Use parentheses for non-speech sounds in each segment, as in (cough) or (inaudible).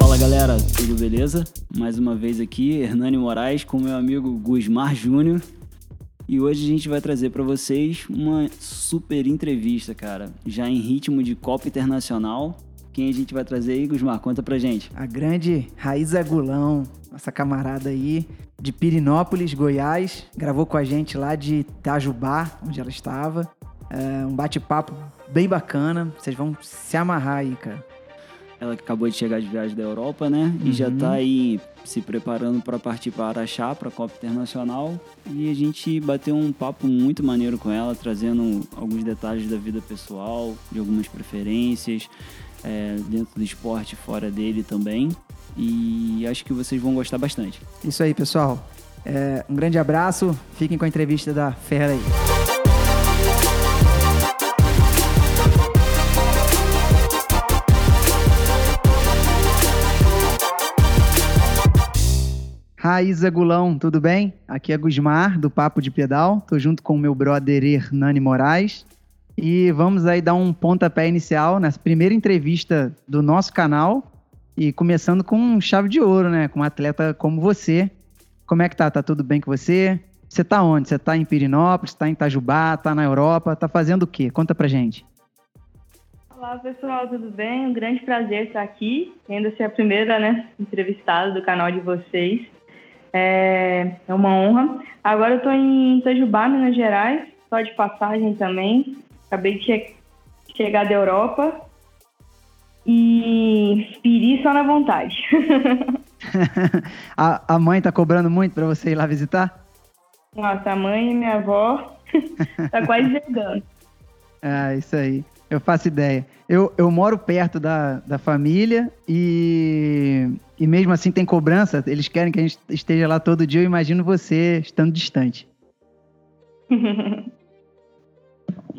Fala galera, tudo beleza? Mais uma vez aqui, Hernani Moraes com meu amigo Gusmar Júnior. E hoje a gente vai trazer para vocês uma super entrevista, cara, já em ritmo de Copa Internacional. Quem a gente vai trazer aí, Gusmar? Conta pra gente. A grande Raíza Gulão, nossa camarada aí, de Pirinópolis, Goiás, gravou com a gente lá de Itajubá, onde ela estava. É um bate-papo bem bacana, vocês vão se amarrar aí, cara. Ela que acabou de chegar de viagem da Europa, né? E já tá aí se preparando para partir para Araxá, para a Copa Internacional. E a gente bateu um papo muito maneiro com ela, trazendo alguns detalhes da vida pessoal, de algumas preferências, é, dentro do esporte, fora dele também. E acho que vocês vão gostar bastante. Isso aí, pessoal. É, um grande abraço, fiquem com a entrevista da Fera aí. Raíza Gulão, tudo bem? Aqui é Gusmar, do Papo de Pedal. Tô junto com o meu brother Hernani Moraes. E vamos aí dar um pontapé inicial nessa primeira entrevista do nosso canal. E começando com chave de ouro, né? Com um atleta como você. Como é que tá? Tá tudo bem com você? Você tá onde? Você tá em Pirinópolis, tá em Itajubá, tá na Europa? Tá fazendo o quê? Conta pra gente. Olá pessoal, tudo bem? Um grande prazer estar aqui, tendo ser a primeira né, entrevistada do canal de vocês. É, é uma honra. Agora eu estou em Itajubá, Minas Gerais, só de passagem também. Acabei de che chegar da Europa e na vontade. (laughs) a, a mãe tá cobrando muito para você ir lá visitar? Nossa, a mãe e minha avó (laughs) tá quase chegando. Ah, isso aí. Eu faço ideia. Eu, eu moro perto da, da família e, e mesmo assim tem cobrança. Eles querem que a gente esteja lá todo dia. Eu imagino você estando distante. (laughs)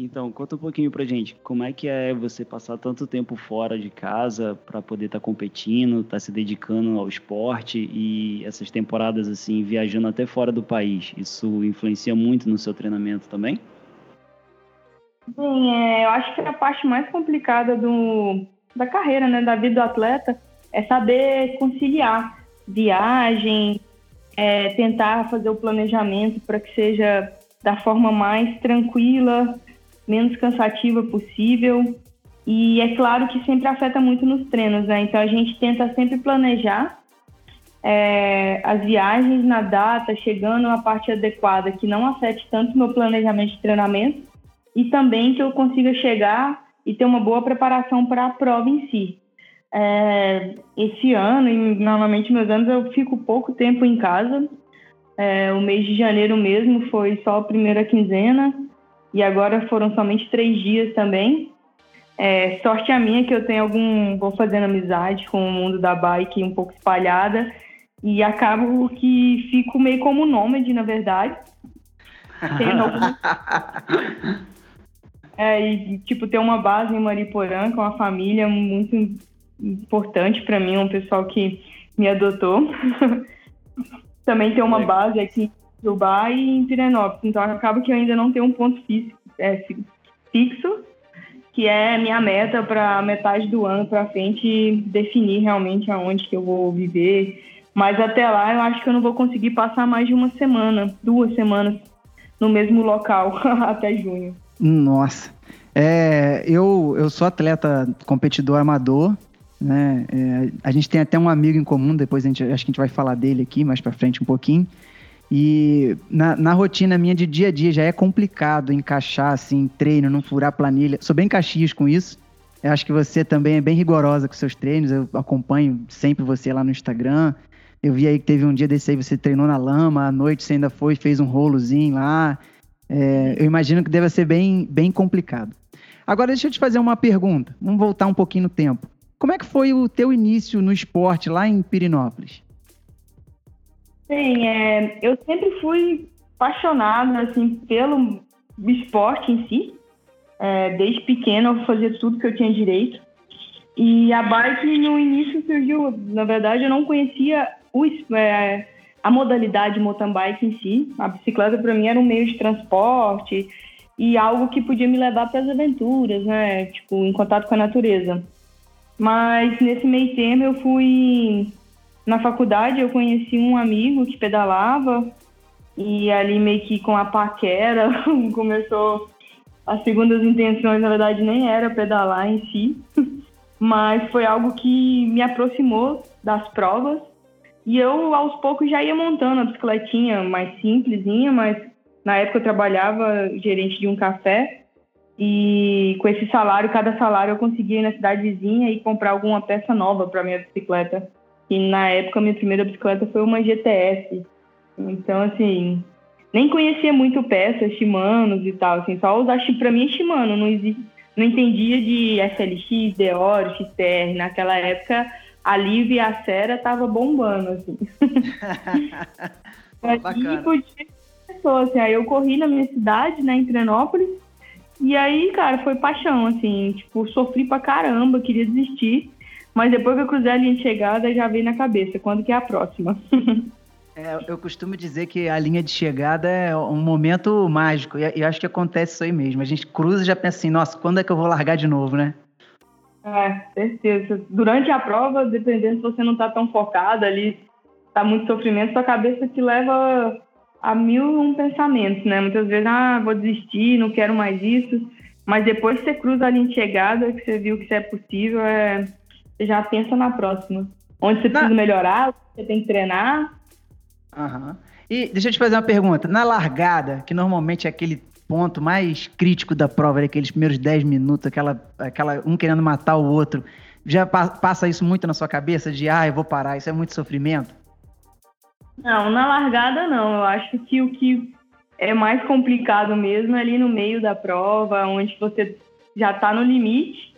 Então, conta um pouquinho pra gente, como é que é você passar tanto tempo fora de casa para poder estar tá competindo, estar tá se dedicando ao esporte e essas temporadas assim, viajando até fora do país. Isso influencia muito no seu treinamento também? Sim, é, eu acho que a parte mais complicada do, da carreira, né, da vida do atleta, é saber conciliar viagem, é, tentar fazer o planejamento para que seja da forma mais tranquila, menos cansativa possível. E é claro que sempre afeta muito nos treinos, né? Então a gente tenta sempre planejar é, as viagens na data, chegando a parte adequada que não afete tanto meu planejamento de treinamento e também que eu consiga chegar e ter uma boa preparação para a prova em si. É, esse ano, e normalmente meus anos, eu fico pouco tempo em casa. É, o mês de janeiro mesmo foi só a primeira quinzena e agora foram somente três dias também. É, sorte a minha que eu tenho algum, vou fazendo amizade com o mundo da bike um pouco espalhada e acabo que fico meio como nômade, na verdade. (laughs) Tendo algum... É, e, tipo, ter uma base em Mariporã com a família muito importante para mim, um pessoal que me adotou. (laughs) Também ter uma base aqui em Dubai e em Pirenópolis. Então, acaba que eu ainda não tenho um ponto fixo, é, fixo que é minha meta para metade do ano para frente definir realmente aonde que eu vou viver. Mas até lá eu acho que eu não vou conseguir passar mais de uma semana, duas semanas no mesmo local (laughs) até junho. Nossa. É, eu, eu sou atleta competidor amador, né? É, a gente tem até um amigo em comum, depois a gente, acho que a gente vai falar dele aqui mais pra frente um pouquinho. E na, na, rotina minha de dia a dia já é complicado encaixar assim, treino, não furar planilha. Sou bem caxias com isso. Eu acho que você também é bem rigorosa com seus treinos. Eu acompanho sempre você lá no Instagram. Eu vi aí que teve um dia desse aí, você treinou na lama, à noite você ainda foi, fez um rolozinho lá. É, eu imagino que deve ser bem, bem complicado. Agora deixa eu te fazer uma pergunta. Vamos voltar um pouquinho no tempo. Como é que foi o teu início no esporte lá em Pirinópolis? Sim, é, eu sempre fui apaixonada assim pelo esporte em si. É, desde pequena eu fazia tudo que eu tinha direito. E a bike no início surgiu, na verdade eu não conhecia o, é, a modalidade mountain bike em si. A bicicleta para mim era um meio de transporte e algo que podia me levar para as aventuras, né? Tipo, em contato com a natureza. Mas nesse meio termo eu fui na faculdade, eu conheci um amigo que pedalava e ali meio que com a paquera (laughs) começou as segundas intenções, na verdade nem era pedalar em si, (laughs) mas foi algo que me aproximou das provas e eu, aos poucos, já ia montando a bicicletinha mais simplesinha, mas na época eu trabalhava gerente de um café e com esse salário, cada salário eu conseguia ir na cidade vizinha e comprar alguma peça nova para minha bicicleta. E na época minha primeira bicicleta foi uma GTS. Então, assim, nem conhecia muito peças, Shimano e tal, assim, só usar para mim Shimano, não existe, não entendia de SLX, Deoro, XTR. Naquela época a Liv e a Sera tava bombando, assim. (laughs) Bacana. Podia pessoas, assim, aí eu corri na minha cidade, né, em Trenópolis, e aí, cara, foi paixão, assim, tipo, sofri pra caramba, queria desistir, mas depois que eu cruzei a linha de chegada, já veio na cabeça, quando que é a próxima? (laughs) é, eu costumo dizer que a linha de chegada é um momento mágico, e, e acho que acontece isso aí mesmo, a gente cruza e já pensa assim, nossa, quando é que eu vou largar de novo, né? É, certeza. Durante a prova, dependendo se você não tá tão focado ali, tá muito sofrimento, sua cabeça te leva a mil um pensamentos, né? Muitas vezes, ah, vou desistir, não quero mais isso. Mas depois que você cruza a linha de chegada, que você viu que isso é possível, é... você já pensa na próxima. Onde você precisa melhorar, você tem que treinar. Aham. E deixa eu te fazer uma pergunta. Na largada, que normalmente é aquele ponto mais crítico da prova, aqueles primeiros 10 minutos, aquela, aquela um querendo matar o outro. Já pa passa isso muito na sua cabeça de, ah, eu vou parar, isso é muito sofrimento? Não, na largada não. Eu acho que o que é mais complicado mesmo é ali no meio da prova, onde você já está no limite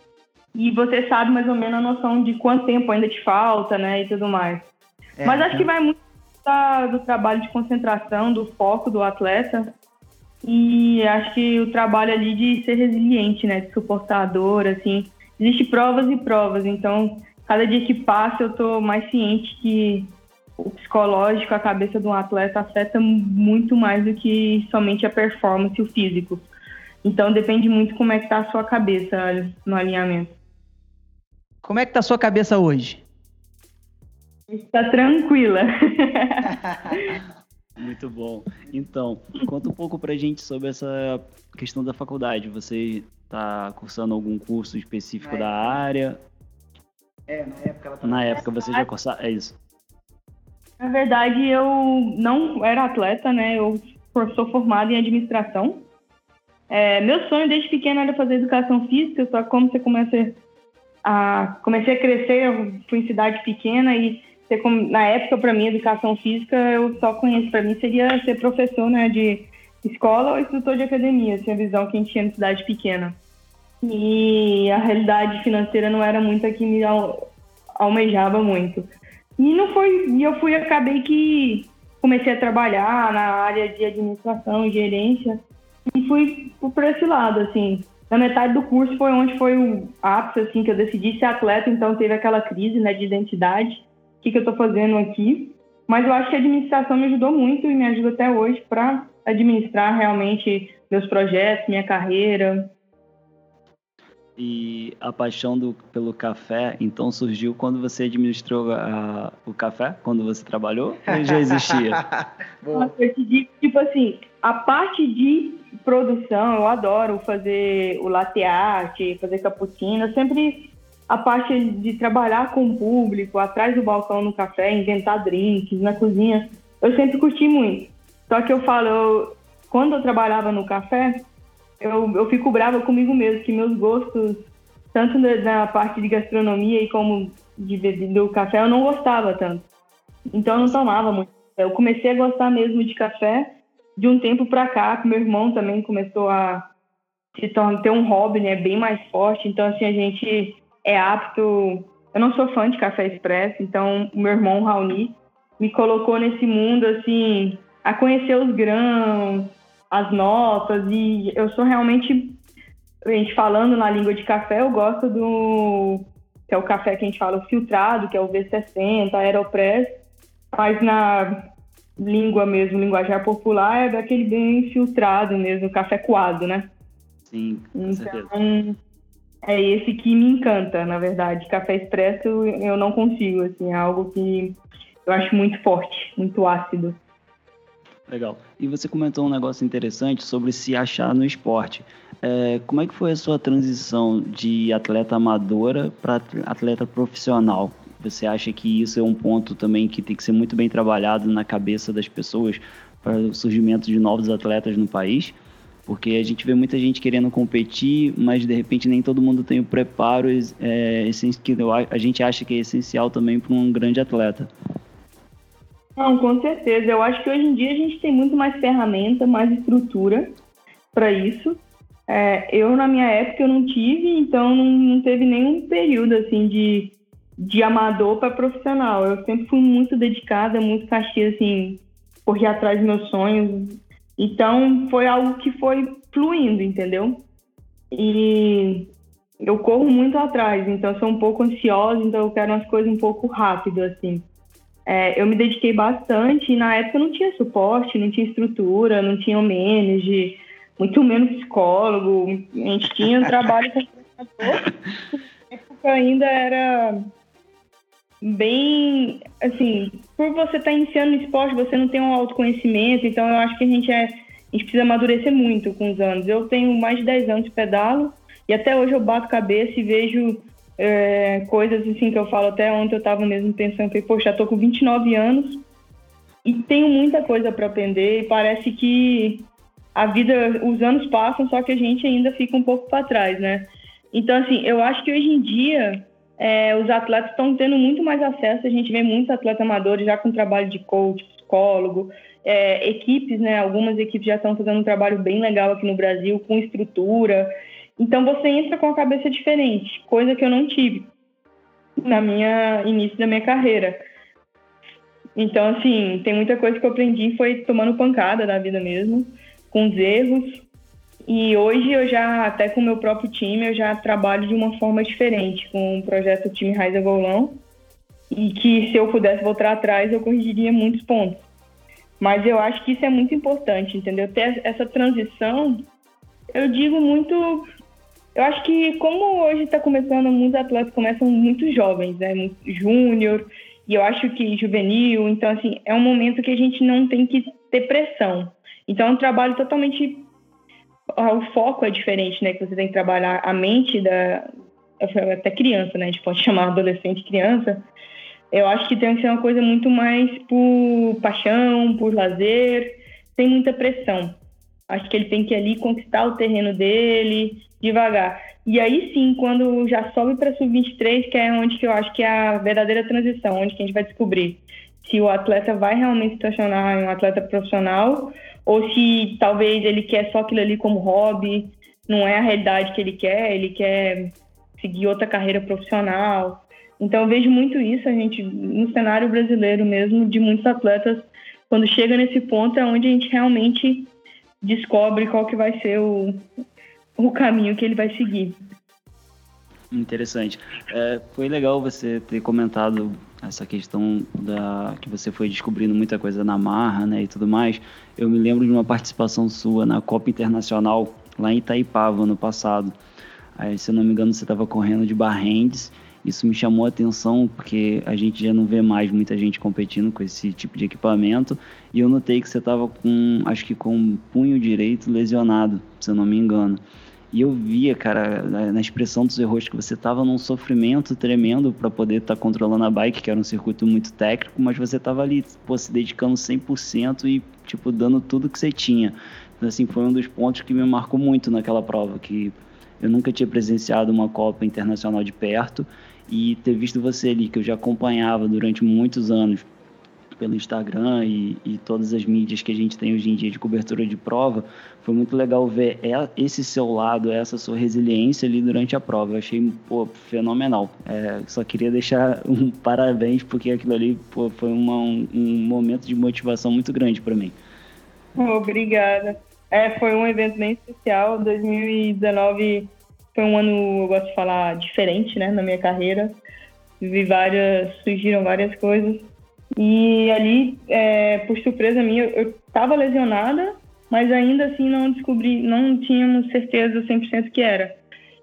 e você sabe mais ou menos a noção de quanto tempo ainda te falta, né, e tudo mais. É, Mas acho que vai muito da, do trabalho de concentração, do foco do atleta e acho que o trabalho ali de ser resiliente, né? De suportar a dor, assim. Existem provas e provas, então cada dia que passa eu tô mais ciente que o psicológico, a cabeça de um atleta afeta muito mais do que somente a performance e o físico. Então depende muito como é que tá a sua cabeça no alinhamento. Como é que tá a sua cabeça hoje? Está tranquila. (laughs) Muito bom. Então, conta um pouco pra gente sobre essa questão da faculdade. Você está cursando algum curso específico da área? É, na época ela Na época você já cursava. É isso. Na verdade, eu não era atleta, né? Eu sou formada em administração. É, meu sonho desde pequena era fazer educação física, só que como você começa comecei a crescer, eu fui em cidade pequena e na época, para mim, educação física, eu só conheço, para mim, seria ser professor né, de escola ou instrutor de academia, assim, a visão que a gente tinha na cidade pequena. E a realidade financeira não era muito a que me almejava muito. E não foi, e eu fui, acabei que comecei a trabalhar na área de administração gerência e fui por esse lado, assim. Na metade do curso foi onde foi o ápice, assim, que eu decidi ser atleta, então teve aquela crise, né, de identidade que, que eu estou fazendo aqui. Mas eu acho que a administração me ajudou muito e me ajuda até hoje para administrar realmente meus projetos, minha carreira. E a paixão do, pelo café, então, surgiu quando você administrou a, o café? Quando você trabalhou? Ou já existia? eu te digo, tipo assim, a parte de produção, eu adoro fazer o latte art, fazer cappuccino. Eu sempre a parte de trabalhar com o público, atrás do balcão no café, inventar drinks na cozinha, eu sempre curti muito. Só que eu falo, eu, quando eu trabalhava no café, eu, eu fico brava comigo mesmo, que meus gostos, tanto na, parte de gastronomia e como de bebida do café, eu não gostava tanto. Então eu não tomava muito. Eu comecei a gostar mesmo de café de um tempo para cá, meu irmão também começou a se tornar, ter um hobby, né, bem mais forte. Então assim, a gente é apto. Eu não sou fã de café expresso, então o meu irmão Raoni me colocou nesse mundo assim a conhecer os grãos, as notas e eu sou realmente a gente falando na língua de café, eu gosto do que é o café que a gente fala filtrado, que é o V60, Aeropress, mas na língua mesmo, linguajar popular, é daquele bem filtrado mesmo, café coado, né? Sim, com então, certeza. É esse que me encanta, na verdade. Café expresso eu não consigo, assim, é algo que eu acho muito forte, muito ácido. Legal. E você comentou um negócio interessante sobre se achar no esporte. É, como é que foi a sua transição de atleta amadora para atleta profissional? Você acha que isso é um ponto também que tem que ser muito bem trabalhado na cabeça das pessoas para o surgimento de novos atletas no país? Porque a gente vê muita gente querendo competir, mas de repente nem todo mundo tem o preparo é, que a gente acha que é essencial também para um grande atleta. Não, com certeza. Eu acho que hoje em dia a gente tem muito mais ferramenta, mais estrutura para isso. É, eu, na minha época, eu não tive, então não, não teve nenhum período assim de, de amador para profissional. Eu sempre fui muito dedicada, muito castiga, assim, correr atrás dos meus sonhos. Então, foi algo que foi fluindo, entendeu? E eu corro muito atrás, então sou um pouco ansiosa, então eu quero umas coisas um pouco rápido, assim. É, eu me dediquei bastante e na época não tinha suporte, não tinha estrutura, não tinha o manager, muito menos psicólogo. A gente tinha um trabalho com treinador. Na época ainda era bem, assim, por você estar tá iniciando no esporte, você não tem um autoconhecimento, então eu acho que a gente é, a gente precisa amadurecer muito com os anos. Eu tenho mais de 10 anos de pedalo e até hoje eu bato cabeça e vejo é, coisas assim que eu falo até ontem eu estava mesmo pensando, que poxa, tô com 29 anos e tenho muita coisa para aprender e parece que a vida, os anos passam, só que a gente ainda fica um pouco para trás, né? Então, assim, eu acho que hoje em dia é, os atletas estão tendo muito mais acesso, a gente vê muitos atletas amadores já com trabalho de coach, psicólogo, é, equipes, né? Algumas equipes já estão fazendo um trabalho bem legal aqui no Brasil, com estrutura. Então você entra com a cabeça diferente, coisa que eu não tive na minha início da minha carreira. Então, assim, tem muita coisa que eu aprendi foi tomando pancada da vida mesmo, com os erros. E hoje eu já, até com o meu próprio time, eu já trabalho de uma forma diferente, com o projeto Time Raiza Golão. E que se eu pudesse voltar atrás, eu corrigiria muitos pontos. Mas eu acho que isso é muito importante, entendeu? Ter essa transição, eu digo muito eu acho que como hoje está começando, muitos atletas começam muito jovens, né? Muito júnior, e eu acho que juvenil, então assim, é um momento que a gente não tem que ter pressão. Então é um trabalho totalmente o foco é diferente, né? Que você tem que trabalhar a mente da até criança, né? A gente pode (laughs) chamar adolescente criança. Eu acho que tem que ser uma coisa muito mais por paixão, por lazer, sem muita pressão. Acho que ele tem que ali conquistar o terreno dele, devagar. E aí sim, quando já sobe para sub-23, que é onde que eu acho que é a verdadeira transição, onde que a gente vai descobrir se o atleta vai realmente se em um atleta profissional ou se talvez ele quer só aquilo ali como hobby, não é a realidade que ele quer, ele quer seguir outra carreira profissional. Então eu vejo muito isso, a gente no cenário brasileiro mesmo, de muitos atletas, quando chega nesse ponto é onde a gente realmente descobre qual que vai ser o, o caminho que ele vai seguir. Interessante. É, foi legal você ter comentado essa questão da que você foi descobrindo muita coisa na marra, né, e tudo mais. Eu me lembro de uma participação sua na Copa Internacional lá em Itaipava no passado. Aí, se eu não me engano, você estava correndo de barrendes. Isso me chamou a atenção porque a gente já não vê mais muita gente competindo com esse tipo de equipamento. E eu notei que você estava com, acho que com o punho direito lesionado, se eu não me engano. E eu via, cara, na expressão dos erros que você tava num sofrimento tremendo para poder estar tá controlando a bike, que era um circuito muito técnico, mas você tava ali, pô, se dedicando 100% e, tipo, dando tudo que você tinha. Então, assim, foi um dos pontos que me marcou muito naquela prova, que eu nunca tinha presenciado uma Copa Internacional de perto e ter visto você ali, que eu já acompanhava durante muitos anos, pelo Instagram e, e, todas as mídias que a gente tem hoje em dia de cobertura de prova, foi muito legal ver esse seu lado, essa sua resiliência ali durante a prova. Eu achei pô, fenomenal. É, só queria deixar um (laughs) parabéns, porque aquilo ali pô, foi uma, um, um, momento de motivação muito grande para mim. Obrigada. É, foi um evento bem especial. 2019 foi um ano, eu gosto de falar, diferente né, na minha carreira. Vi várias, surgiram várias coisas E ali, é, por surpresa minha, eu estava lesionada, mas ainda assim não descobri, não tínhamos certeza 100% que era.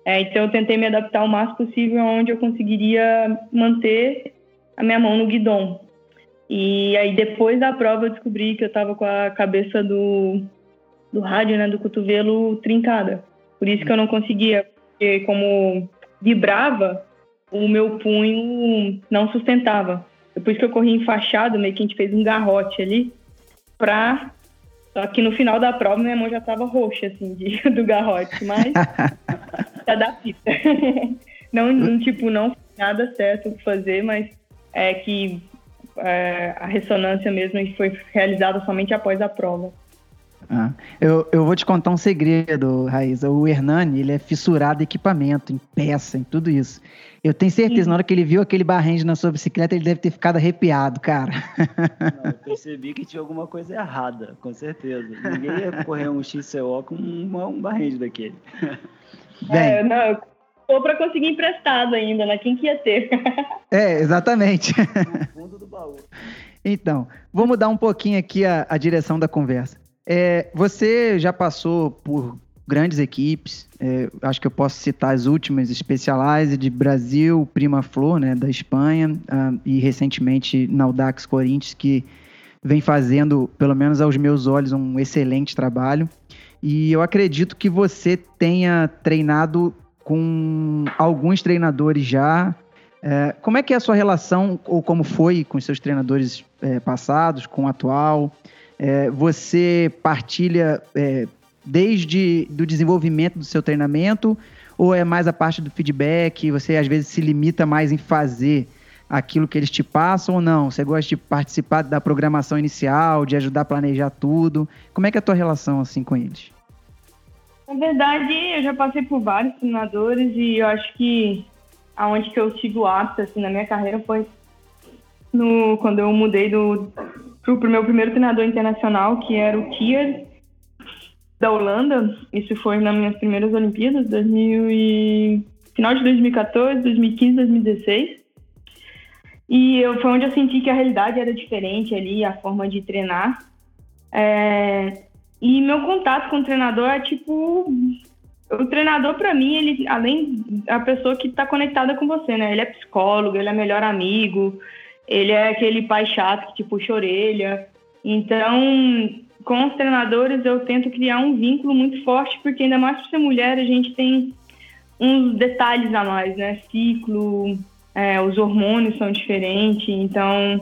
É, então eu tentei me adaptar o máximo possível onde eu conseguiria manter a minha mão no guidão. E aí depois da prova eu descobri que eu estava com a cabeça do, do rádio, né, do cotovelo trincada. Por isso que eu não conseguia, porque como vibrava, o meu punho não sustentava. Depois que eu corri enfaixado, meio que a gente fez um garrote ali, pra. Só que no final da prova minha mão já tava roxa, assim, de, (laughs) do garrote, mas já dá pista. não, não, tipo, não nada certo fazer, mas é que é, a ressonância mesmo foi realizada somente após a prova. Ah, eu, eu vou te contar um segredo, Raíssa. O Hernani, ele é fissurado em equipamento, em peça, em tudo isso. Eu tenho certeza, Sim. na hora que ele viu aquele barrende na sua bicicleta, ele deve ter ficado arrepiado, cara. Não, eu percebi que tinha alguma coisa errada, com certeza. Ninguém ia correr um XCO com um, um barrende daquele. (laughs) Bem, é, não, eu tô para conseguir emprestado ainda, né? Quem que ia ter? (laughs) É, exatamente. No fundo do baú. Então, vou mudar um pouquinho aqui a, a direção da conversa. É, você já passou por grandes equipes. É, acho que eu posso citar as últimas, Specialized Brasil, Prima Flor, né, da Espanha, uh, e recentemente na Audax Corinthians, que vem fazendo, pelo menos aos meus olhos, um excelente trabalho. E eu acredito que você tenha treinado com alguns treinadores já. É, como é que é a sua relação, ou como foi com seus treinadores é, passados, com o atual? É, você partilha é, desde do desenvolvimento do seu treinamento ou é mais a parte do feedback? Você às vezes se limita mais em fazer aquilo que eles te passam ou não? Você gosta de participar da programação inicial, de ajudar a planejar tudo? Como é que é a tua relação assim com eles? Na verdade, eu já passei por vários treinadores e eu acho que aonde que eu tive o ápice assim, na minha carreira foi no, quando eu mudei do pro meu primeiro treinador internacional, que era o Kier, da Holanda. Isso foi nas minhas primeiras Olimpíadas, 2000 e... final de 2014, 2015, 2016. E eu, foi onde eu senti que a realidade era diferente ali, a forma de treinar. É... E meu contato com o treinador é tipo. O treinador, para mim, ele, além da pessoa que está conectada com você, né? Ele é psicólogo, ele é melhor amigo, ele é aquele pai chato que te puxa a orelha. Então, com os treinadores eu tento criar um vínculo muito forte, porque ainda mais por ser mulher, a gente tem uns detalhes a mais, né? Ciclo, é, os hormônios são diferentes, então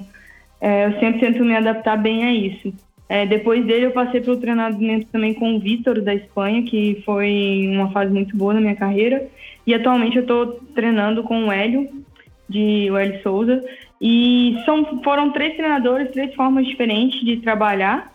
é, eu sempre tento me adaptar bem a isso. É, depois dele eu passei pelo treinamento também com o Vitor da Espanha, que foi uma fase muito boa na minha carreira. E atualmente eu estou treinando com o Hélio, de o Hélio Souza. E são, foram três treinadores, três formas diferentes de trabalhar.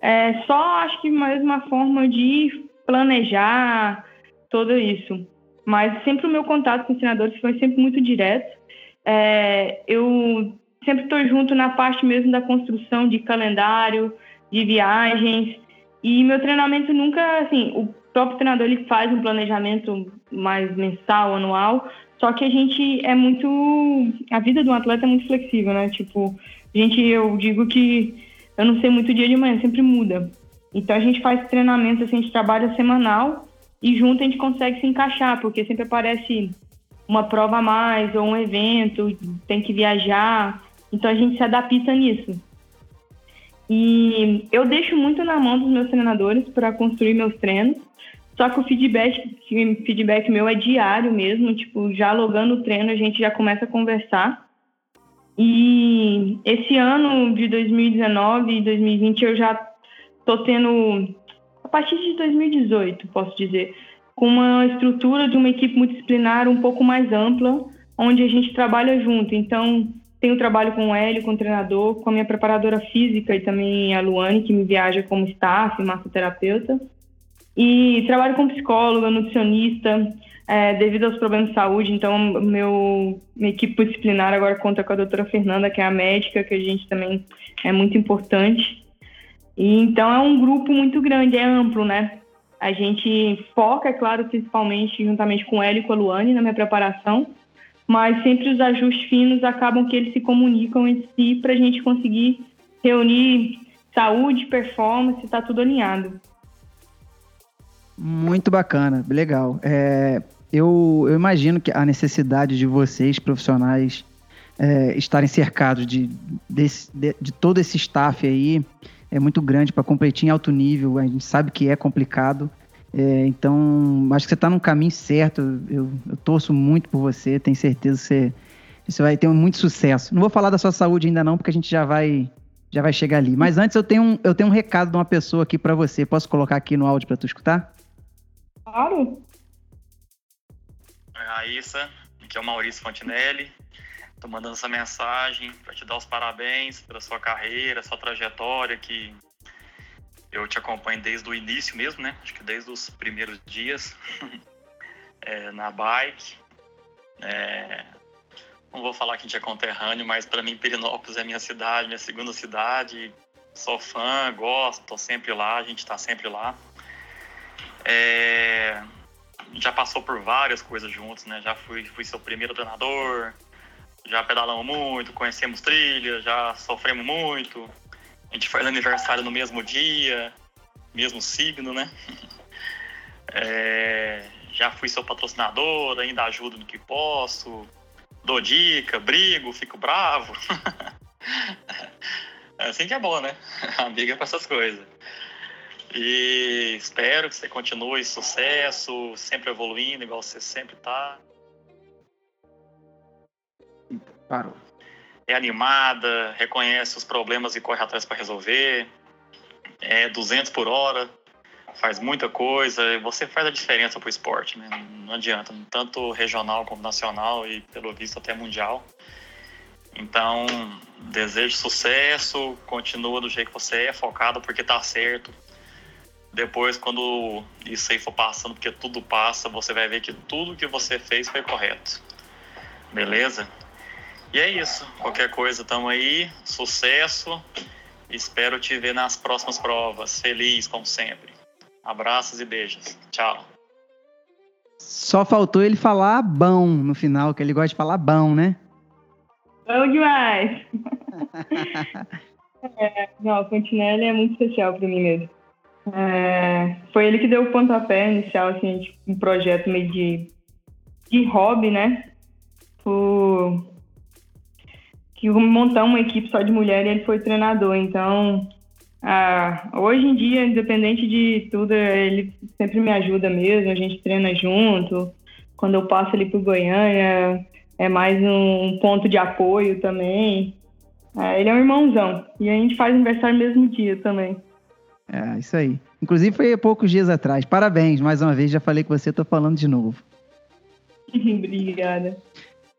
É, só acho que mais uma forma de planejar tudo isso. Mas sempre o meu contato com os treinadores foi sempre muito direto. É, eu sempre estou junto na parte mesmo da construção de calendário, de viagens. E meu treinamento nunca, assim, o próprio treinador ele faz um planejamento mais mensal, anual, só que a gente é muito. A vida do atleta é muito flexível, né? Tipo, a gente, eu digo que eu não sei muito dia de manhã, sempre muda. Então a gente faz treinamento, assim, a gente trabalha semanal e junto a gente consegue se encaixar, porque sempre aparece uma prova a mais ou um evento, tem que viajar. Então a gente se adapta nisso. E eu deixo muito na mão dos meus treinadores para construir meus treinos. Só que o feedback, feedback meu é diário mesmo, tipo, já logando o treino, a gente já começa a conversar. E esse ano de 2019 e 2020 eu já tô tendo, a partir de 2018, posso dizer, com uma estrutura de uma equipe multidisciplinar um pouco mais ampla, onde a gente trabalha junto. Então, tenho trabalho com o Hélio, com o treinador, com a minha preparadora física e também a Luane, que me viaja como staff, massoterapeuta. E trabalho com psicóloga, nutricionista, é, devido aos problemas de saúde. Então, meu, minha equipe disciplinar agora conta com a doutora Fernanda, que é a médica, que a gente também é muito importante. E, então, é um grupo muito grande, é amplo, né? A gente foca, é claro, principalmente juntamente com ela e com a Luane na minha preparação. mas sempre os ajustes finos acabam que eles se comunicam entre si para a gente conseguir reunir saúde, performance, está tudo alinhado. Muito bacana, legal. É, eu, eu imagino que a necessidade de vocês, profissionais, é, estarem cercados de, de, de, todo esse staff aí é muito grande para competir em alto nível. A gente sabe que é complicado. É, então, acho que você está no caminho certo. Eu, eu, torço muito por você. Tenho certeza que você, você vai ter muito sucesso. Não vou falar da sua saúde ainda não, porque a gente já vai já vai chegar ali. Mas antes eu tenho um, eu tenho um recado de uma pessoa aqui para você. Posso colocar aqui no áudio para tu escutar? Claro. Raíssa, aqui é o Maurício Fontinelli. Tô mandando essa mensagem para te dar os parabéns pela sua carreira, sua trajetória, que eu te acompanho desde o início mesmo, né? Acho que desde os primeiros dias (laughs) é, na bike. É, não vou falar que a gente é conterrâneo, mas para mim Perinópolis é minha cidade, minha segunda cidade. Sou fã, gosto, tô sempre lá, a gente está sempre lá. É, já passou por várias coisas juntos, né? Já fui, fui seu primeiro treinador, já pedalamos muito, conhecemos trilha, já sofremos muito. A gente faz aniversário no mesmo dia, mesmo signo, né? (laughs) É, já fui seu patrocinador, ainda ajudo no que posso, dou dica, brigo, fico bravo. (laughs) É assim que é bom, né? (laughs) Amiga é para essas coisas. E espero que você continue sucesso, sempre evoluindo, igual você sempre tá. Parou. É animada, reconhece os problemas e corre atrás para resolver. É 200 por hora, faz muita coisa. Você faz a diferença pro esporte, né? Não adianta, tanto regional como nacional e pelo visto até mundial. Então, desejo sucesso, continua do jeito que você é, focado porque tá certo. Depois, quando isso aí for passando, porque tudo passa, você vai ver que tudo que você fez foi correto. Beleza? E é isso. Qualquer coisa, tamo aí. Sucesso. Espero te ver nas próximas provas. Feliz, como sempre. Abraços e beijos. Tchau. Só faltou ele falar bom no final, que ele gosta de falar bom, né? Bom demais! (laughs) é, não, o Fontinelli é muito especial para mim mesmo. É, foi ele que deu o pontapé inicial, assim, um projeto meio de, de hobby, né? O, que montar uma equipe só de mulher e ele foi treinador. Então, ah, hoje em dia, independente de tudo, ele sempre me ajuda mesmo, a gente treina junto. Quando eu passo ali pro Goiânia, é mais um ponto de apoio também. É, ele é um irmãozão. E a gente faz aniversário no mesmo dia também. É, isso aí. Inclusive foi há poucos dias atrás. Parabéns, mais uma vez, já falei com você, tô falando de novo. (laughs) Obrigada.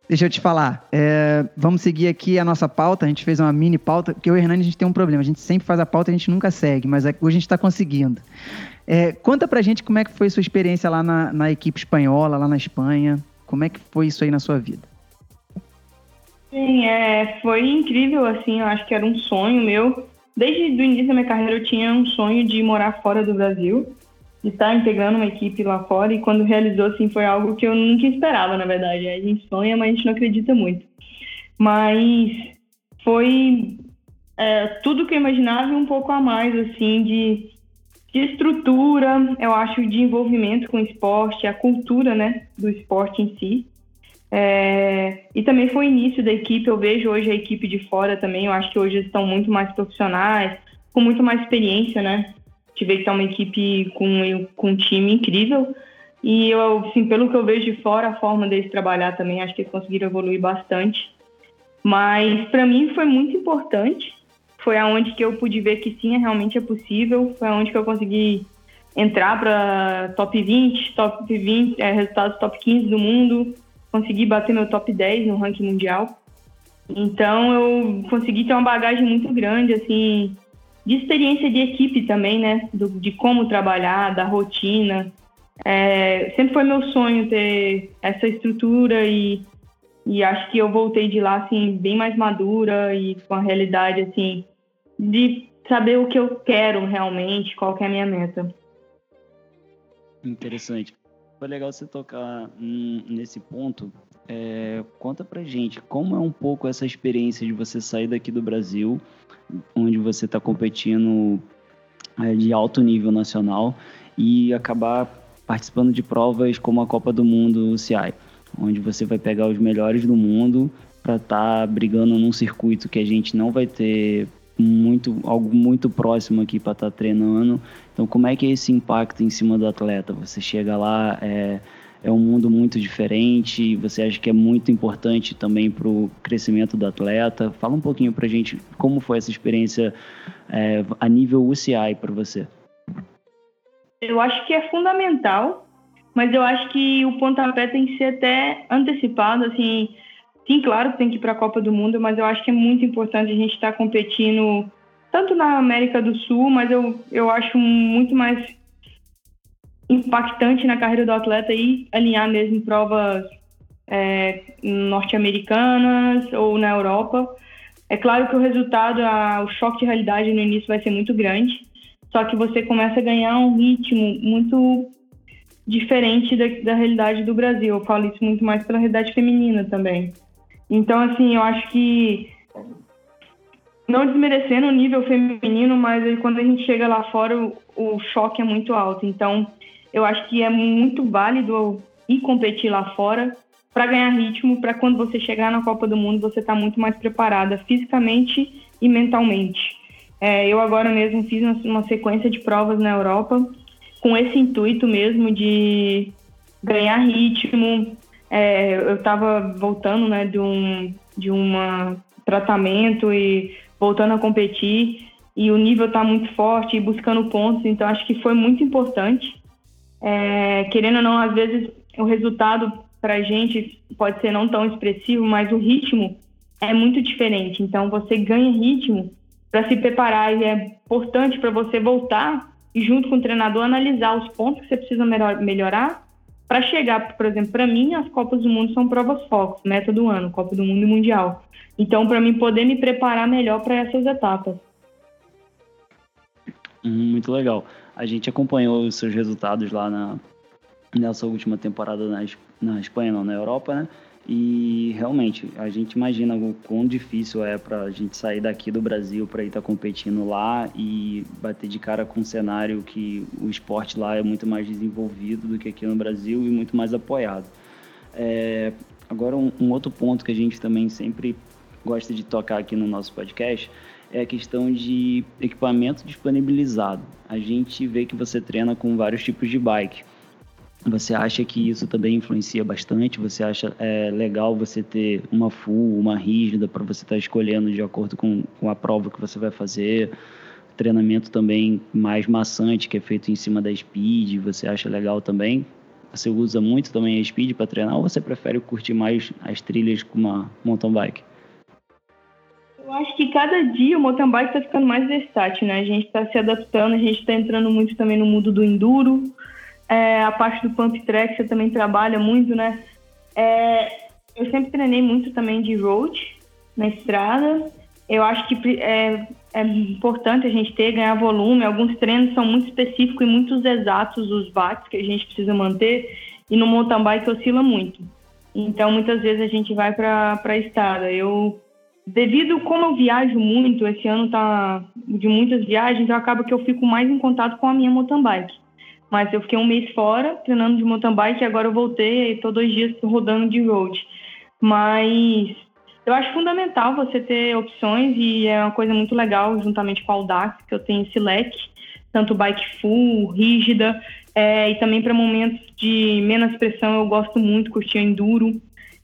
Deixa eu te falar. É, vamos seguir aqui a nossa pauta. A gente fez uma mini pauta, porque eu e o Hernani a gente tem um problema. A gente sempre faz a pauta e a gente nunca segue, mas hoje a gente está conseguindo. É, conta pra gente como é que foi sua experiência lá na, na, equipe espanhola, lá na Espanha. Como é que foi isso aí na sua vida? Sim, é, foi incrível, assim, eu acho que era um sonho meu. Desde o início da minha carreira eu tinha um sonho de morar fora do Brasil de estar integrando uma equipe lá fora e quando realizou assim foi algo que eu nunca esperava na verdade. A gente sonha mas a gente não acredita muito. Mas foi é, tudo que eu imaginava e um pouco a mais assim de, de estrutura eu acho de envolvimento com o esporte a cultura né do esporte em si é, e também foi o início da equipe eu vejo hoje a equipe de fora também eu acho que hoje estão muito mais profissionais com muito mais experiência né tive que estar uma equipe com, com um time incrível. E eu, assim, pelo que eu vejo de fora, a forma deles trabalhar também, acho que eles conseguiram evoluir bastante. Mas para mim foi muito importante. Foi aonde que eu pude ver que sim, realmente é possível. Foi aonde que eu consegui entrar para top 20, top 20, é, resultados top 15 do mundo. Consegui bater meu top 10 no ranking mundial. Então eu consegui ter uma bagagem muito grande, assim, de experiência de equipe também, né? Do, de como trabalhar, da rotina. É, sempre foi meu sonho ter essa estrutura e, e acho que eu voltei de lá assim bem mais madura e com a realidade assim de saber o que eu quero realmente, qual que é a minha meta. Interessante. Foi legal você tocar nesse ponto, é, conta pra gente como é um pouco essa experiência de você sair daqui do Brasil, onde você está competindo é, de alto nível nacional e acabar participando de provas como a Copa do Mundo UCI, onde você vai pegar os melhores do mundo para estar tá brigando num circuito que a gente não vai ter muito algo muito próximo aqui para estar tá treinando. Então, como é que é esse impacto em cima do atleta? Você chega lá, é, é um mundo muito diferente, você acha que é muito importante também para o crescimento do atleta? Fala um pouquinho para gente como foi essa experiência é, a nível UCI para você. Eu acho que é fundamental, mas eu acho que o pontapé tem que ser até antecipado, assim, sim, claro que tem que ir para a Copa do Mundo, mas eu acho que é muito importante a gente estar tá competindo tanto na América do Sul, mas eu, eu acho muito mais impactante na carreira do atleta e alinhar mesmo provas é, norte-americanas ou na Europa. É claro que o resultado, a, o choque de realidade no início vai ser muito grande, só que você começa a ganhar um ritmo muito diferente da, da realidade do Brasil. Eu falo isso muito mais pela realidade feminina também. Então, assim, eu acho que não desmerecendo o nível feminino, mas quando a gente chega lá fora, o, o choque é muito alto. Então, eu acho que é muito válido ir competir lá fora para ganhar ritmo, para quando você chegar na Copa do Mundo você estar tá muito mais preparada fisicamente e mentalmente. É, eu agora mesmo fiz uma sequência de provas na Europa com esse intuito mesmo de ganhar ritmo. É, eu estava voltando né, de um de uma tratamento e voltando a competir e o nível está muito forte e buscando pontos, então acho que foi muito importante. É, querendo ou não, às vezes o resultado para a gente pode ser não tão expressivo, mas o ritmo é muito diferente. Então você ganha ritmo para se preparar e é importante para você voltar e junto com o treinador analisar os pontos que você precisa melhorar para chegar, por exemplo, para mim as Copas do Mundo são provas focos, meta do ano, Copa do Mundo e Mundial. Então, para mim poder me preparar melhor para essas etapas. Hum, muito legal. A gente acompanhou os seus resultados lá na, nessa última temporada na, na Espanha, não, na Europa, né? E realmente, a gente imagina o quão difícil é para a gente sair daqui do Brasil para ir estar tá competindo lá e bater de cara com um cenário que o esporte lá é muito mais desenvolvido do que aqui no Brasil e muito mais apoiado. É, agora, um, um outro ponto que a gente também sempre gosta de tocar aqui no nosso podcast é a questão de equipamento disponibilizado. A gente vê que você treina com vários tipos de bike. Você acha que isso também influencia bastante? Você acha é, legal você ter uma full, uma rígida para você estar tá escolhendo de acordo com, com a prova que você vai fazer? Treinamento também mais maçante, que é feito em cima da speed, você acha legal também? Você usa muito também a speed para treinar ou você prefere curtir mais as trilhas com uma mountain bike? Eu acho que cada dia o mountain bike está ficando mais versátil, né? A gente está se adaptando, a gente está entrando muito também no mundo do enduro, é, a parte do pump track você também trabalha muito, né? É, eu sempre treinei muito também de road na estrada. Eu acho que é, é importante a gente ter, ganhar volume. Alguns treinos são muito específicos e muito exatos os watts que a gente precisa manter. E no mountain bike oscila muito. Então, muitas vezes a gente vai para a estrada. Eu devido como eu viajo muito, esse ano tá de muitas viagens, então acaba que eu fico mais em contato com a minha mountain bike. Mas eu fiquei um mês fora treinando de mountain bike e agora eu voltei e estou dois dias rodando de road. Mas eu acho fundamental você ter opções e é uma coisa muito legal juntamente com a Audax, que eu tenho esse leque, tanto bike full, rígida, é, e também para momentos de menos pressão eu gosto muito, curtir enduro.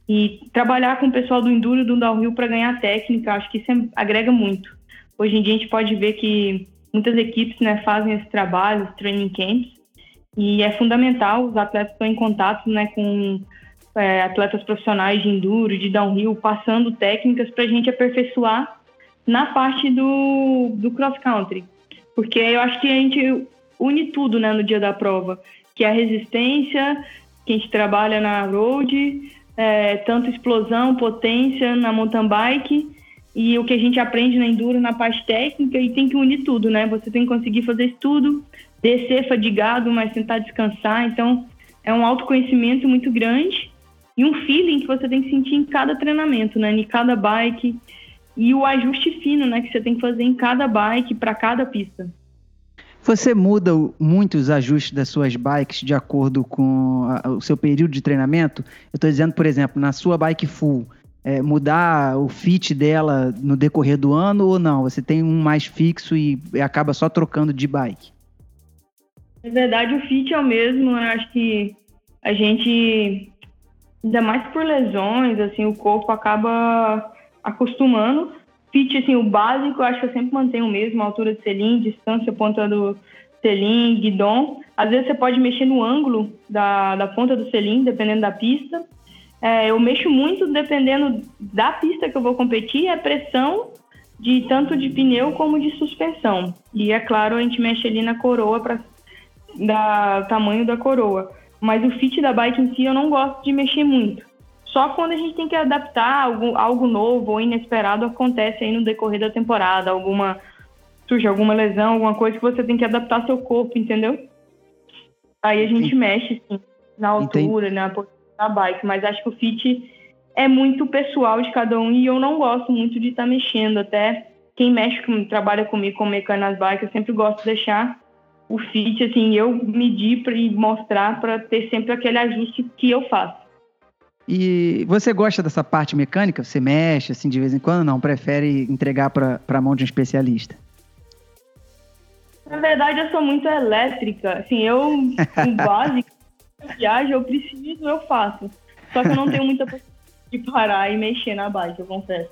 E trabalhar com o pessoal do Enduro e do Downhill para ganhar técnica, acho que isso é, agrega muito. Hoje em dia a gente pode ver que muitas equipes né, fazem esse trabalho, os training camps, e é fundamental, os atletas estão em contato né, com é, atletas profissionais de enduro, de downhill, passando técnicas para a gente aperfeiçoar na parte do, do cross-country. Porque eu acho que a gente une tudo né, no dia da prova, que é a resistência, que a gente trabalha na road, é, tanto explosão, potência na mountain bike e o que a gente aprende na enduro na parte técnica e tem que unir tudo, né? Você tem que conseguir fazer isso tudo, descer fadigado, mas tentar descansar. Então, é um autoconhecimento muito grande e um feeling que você tem que sentir em cada treinamento, né? Em cada bike e o ajuste fino, né? Que você tem que fazer em cada bike para cada pista. Você muda muito os ajustes das suas bikes de acordo com o seu período de treinamento? Eu estou dizendo, por exemplo, na sua bike full, é, mudar o fit dela no decorrer do ano ou não? Você tem um mais fixo e acaba só trocando de bike? Na verdade, o fit é o mesmo. Eu acho que a gente, ainda mais por lesões, assim, o corpo acaba acostumando. Fit, assim, o básico, eu acho que eu sempre mantenho o mesmo, altura de selim, distância, ponta do selim, guidon. Às vezes você pode mexer no ângulo da, da ponta do selim, dependendo da pista. É, eu mexo muito dependendo da pista que eu vou competir, a pressão de tanto de pneu como de suspensão. E é claro, a gente mexe ali na coroa para dar tamanho da coroa. Mas o fit da bike em si eu não gosto de mexer muito. Só quando a gente tem que adaptar algo, algo novo ou inesperado acontece aí no decorrer da temporada, alguma surge alguma lesão, alguma coisa que você tem que adaptar seu corpo, entendeu? Aí a gente mexe sim, na altura, Entendi. na posição da bike, mas acho que o fit é muito pessoal de cada um e eu não gosto muito de estar tá mexendo. Até quem mexe, trabalha comigo com mecânica nas bikes, eu sempre gosto de deixar o fit, assim, eu medir e mostrar para ter sempre aquele ajuste que eu faço. E você gosta dessa parte mecânica? Você mexe assim de vez em quando? Não, prefere entregar para a mão de um especialista? Na verdade, eu sou muito elétrica. Assim, eu, o (laughs) básico, viagem, eu preciso, eu faço. Só que eu não tenho muita possibilidade de parar e mexer na bike, eu confesso.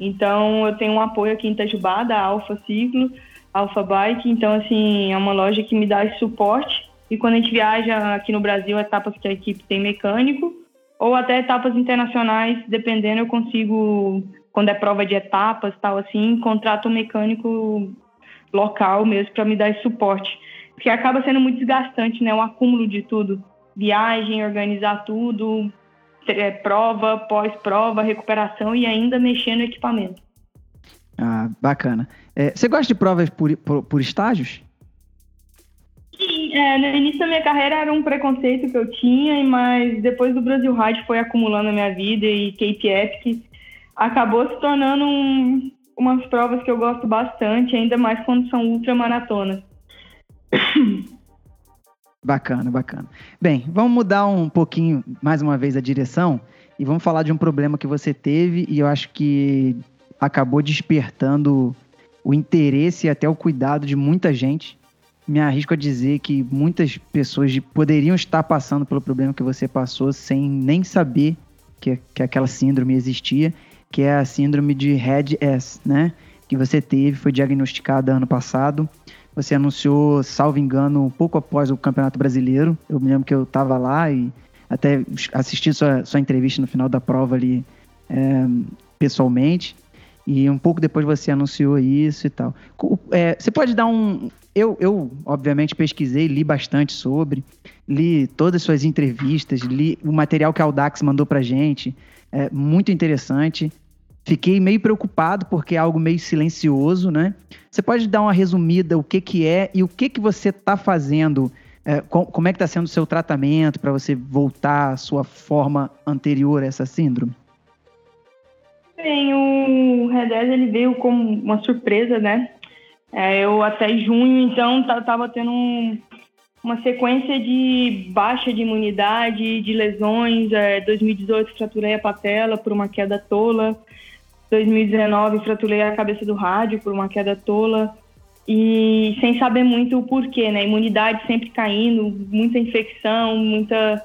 Então, eu tenho um apoio aqui em Itajubá, da Alfa Ciclo, Alfa Bike. Então, assim, é uma loja que me dá esse suporte. E quando a gente viaja aqui no Brasil, etapas que a equipe tem mecânico, ou até etapas internacionais, dependendo, eu consigo, quando é prova de etapas, tal assim, contrato um mecânico local mesmo para me dar esse suporte. Porque acaba sendo muito desgastante, né? O acúmulo de tudo viagem, organizar tudo, é, prova, pós-prova, recuperação e ainda mexer no equipamento. Ah, bacana. É, você gosta de provas por, por, por estágios? Sim, é, no início da minha carreira era um preconceito que eu tinha, mas depois do Brasil Ride foi acumulando a minha vida e Cape Epic acabou se tornando um, umas provas que eu gosto bastante, ainda mais quando são ultramaratonas. (coughs) Bacana, bacana. Bem, vamos mudar um pouquinho, mais uma vez, a direção e vamos falar de um problema que você teve e eu acho que acabou despertando o interesse e até o cuidado de muita gente. Me arrisco a dizer que muitas pessoas poderiam estar passando pelo problema que você passou sem nem saber que, que aquela síndrome existia, que é a síndrome de Red S, né? Que você teve, foi diagnosticada ano passado você anunciou, salvo engano, um pouco após o Campeonato Brasileiro. Eu me lembro que eu estava lá e até assisti sua, sua entrevista no final da prova ali é, pessoalmente. E um pouco depois você anunciou isso e tal. É, você pode dar um. Eu, eu, obviamente, pesquisei, li bastante sobre, li todas as suas entrevistas, li o material que a Audax mandou pra gente. É muito interessante. Fiquei meio preocupado porque é algo meio silencioso, né? Você pode dar uma resumida o que, que é e o que, que você está fazendo, é, com, como é que está sendo o seu tratamento para você voltar à sua forma anterior a essa síndrome? Bem, o Redez ele veio como uma surpresa, né? É, eu até junho, então, estava tendo um, uma sequência de baixa de imunidade, de lesões. É, 2018 fraturei a patela por uma queda tola. 2019 fraturei a cabeça do rádio por uma queda tola e sem saber muito o porquê, né? Imunidade sempre caindo, muita infecção, muita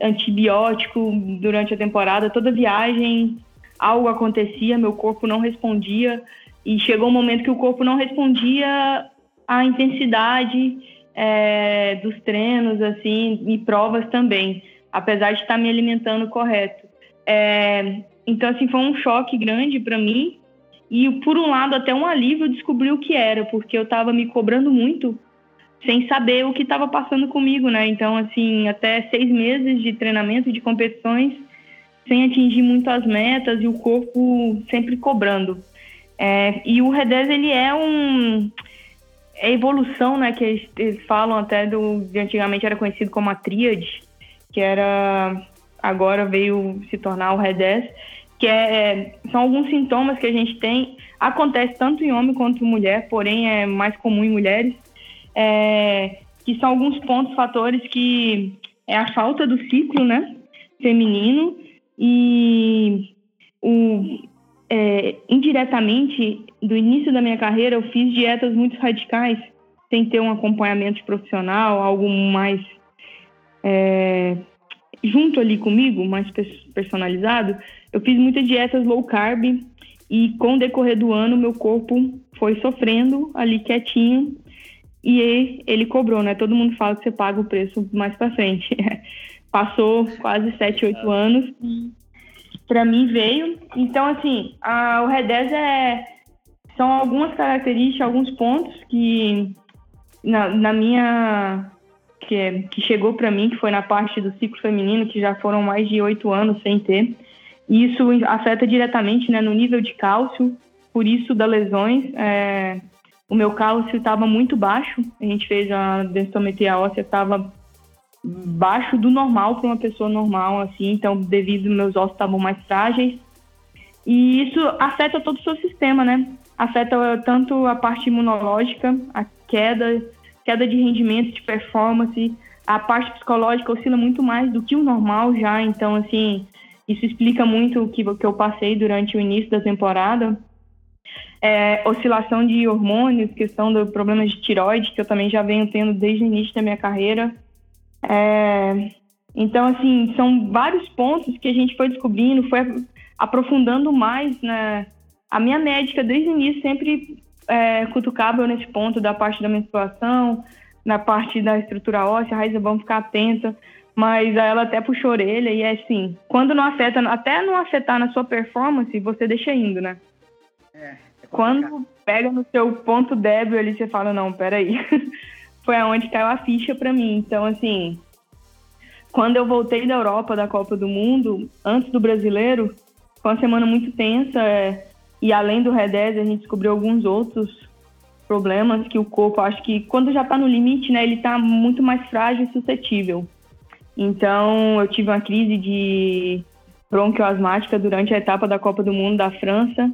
antibiótico durante a temporada, toda viagem algo acontecia, meu corpo não respondia e chegou um momento que o corpo não respondia à intensidade é, dos treinos, assim, e provas também, apesar de estar me alimentando correto. É, então, assim, foi um choque grande para mim. E, por um lado, até um alívio descobrir o que era, porque eu estava me cobrando muito sem saber o que estava passando comigo, né? Então, assim, até seis meses de treinamento, de competições, sem atingir muito as metas e o corpo sempre cobrando. É, e o Redez, ele é um... É evolução, né? Que eles, eles falam até do... Antigamente era conhecido como a tríade, que era agora veio se tornar o REDES, que é, são alguns sintomas que a gente tem, acontece tanto em homem quanto em mulher, porém é mais comum em mulheres, é, que são alguns pontos, fatores que é a falta do ciclo, né, feminino e o, é, indiretamente, do início da minha carreira, eu fiz dietas muito radicais, sem ter um acompanhamento profissional, algo mais é, junto ali comigo, mais personalizado. Eu fiz muitas dietas low carb e com o decorrer do ano meu corpo foi sofrendo ali quietinho e ele cobrou, né? Todo mundo fala que você paga o preço mais para frente. (laughs) Passou quase 7, 8 anos para mim veio. Então, assim, a, o Red10 é, são algumas características, alguns pontos que na, na minha que, que chegou para mim, que foi na parte do ciclo feminino, que já foram mais de oito anos sem ter. E isso afeta diretamente né, no nível de cálcio, por isso das lesões. É, o meu cálcio estava muito baixo, a gente fez a densitometria óssea, estava baixo do normal para uma pessoa normal, assim, então devido meus ossos estavam mais frágeis. E isso afeta todo o seu sistema, né? Afeta tanto a parte imunológica, a queda, queda de rendimento, de performance, a parte psicológica oscila muito mais do que o normal já, então assim, isso explica muito o que, que eu passei durante o início da temporada. É, oscilação de hormônios, questão do problema de tiroide, que eu também já venho tendo desde o início da minha carreira. É, então, assim, são vários pontos que a gente foi descobrindo, foi aprofundando mais, né? A minha médica, desde o início, sempre é, cutucava eu nesse ponto da parte da menstruação, na parte da estrutura óssea, Raiza, vamos ficar atenta. Mas ela até puxou a orelha e é assim, quando não afeta, até não afetar na sua performance, você deixa indo, né? É, é quando pega no seu ponto débil ali, você fala, não, peraí. (laughs) foi aonde caiu a ficha para mim. Então, assim, quando eu voltei da Europa, da Copa do Mundo, antes do brasileiro, foi uma semana muito tensa. É, e além do Redez, a gente descobriu alguns outros problemas que o corpo, acho que quando já está no limite, né, ele está muito mais frágil e suscetível. Então, eu tive uma crise de bronquioasmática durante a etapa da Copa do Mundo da França.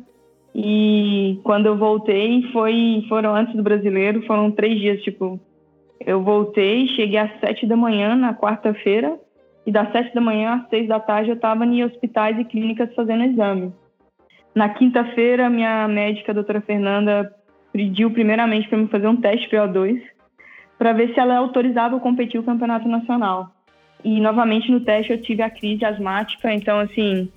E quando eu voltei, foi, foram antes do brasileiro, foram três dias, tipo, eu voltei, cheguei às sete da manhã na quarta-feira e das sete da manhã às seis da tarde eu estava em hospitais e clínicas fazendo exame. Na quinta-feira, minha médica, a doutora Fernanda, pediu primeiramente para me fazer um teste PO2 para ver se ela autorizava eu competir o campeonato nacional. E novamente no teste eu tive a crise asmática, então assim,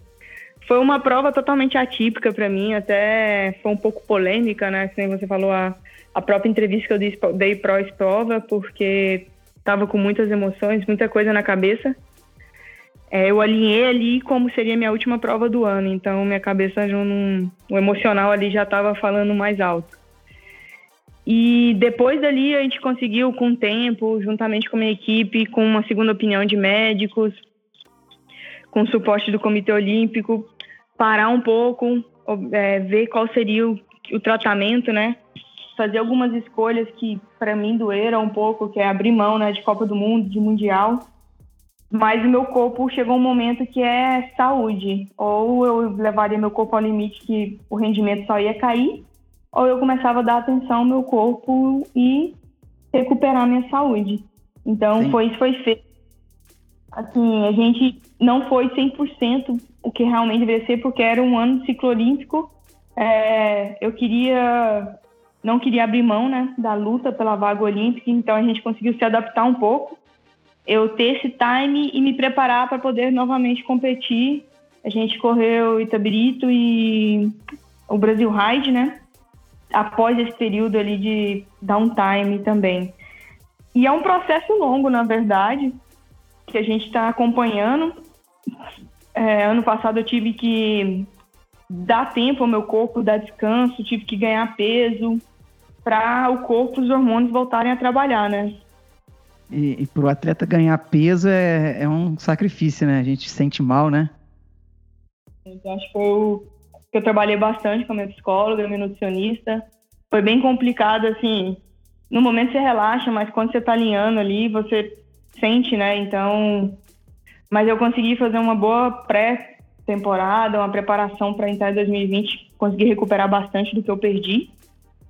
foi uma prova totalmente atípica para mim, até foi um pouco polêmica, né? Como você falou, a, a própria entrevista que eu dei pró-prova, porque estava com muitas emoções, muita coisa na cabeça. É, eu alinhei ali como seria minha última prova do ano, então minha cabeça, não, o emocional ali já estava falando mais alto. E depois dali a gente conseguiu, com o tempo, juntamente com a minha equipe, com uma segunda opinião de médicos, com o suporte do Comitê Olímpico, parar um pouco, é, ver qual seria o, o tratamento, né? Fazer algumas escolhas que para mim doeram um pouco, que é abrir mão, né, de Copa do Mundo, de Mundial. Mas o meu corpo chegou um momento que é saúde. Ou eu levaria meu corpo ao limite que o rendimento só ia cair, ou eu começava a dar atenção ao meu corpo e recuperar minha saúde. Então Sim. foi isso foi feito. Assim, a gente não foi 100% o que realmente deveria ser, porque era um ano ciclo olímpico. É, eu queria não queria abrir mão né, da luta pela vaga olímpica, então a gente conseguiu se adaptar um pouco. Eu ter esse time e me preparar para poder novamente competir. A gente correu Itabirito e o Brasil Ride, né? Após esse período ali de downtime também. E é um processo longo, na verdade, que a gente está acompanhando. É, ano passado eu tive que dar tempo ao meu corpo, dar descanso, tive que ganhar peso, para o corpo, os hormônios voltarem a trabalhar, né? E, e para o atleta ganhar peso é, é um sacrifício, né? A gente sente mal, né? Então, acho que foi o que eu trabalhei bastante com a minha psicóloga, minha nutricionista. Foi bem complicado, assim. No momento você relaxa, mas quando você está alinhando ali, você sente, né? Então, Mas eu consegui fazer uma boa pré-temporada, uma preparação para entrar em 2020. Consegui recuperar bastante do que eu perdi,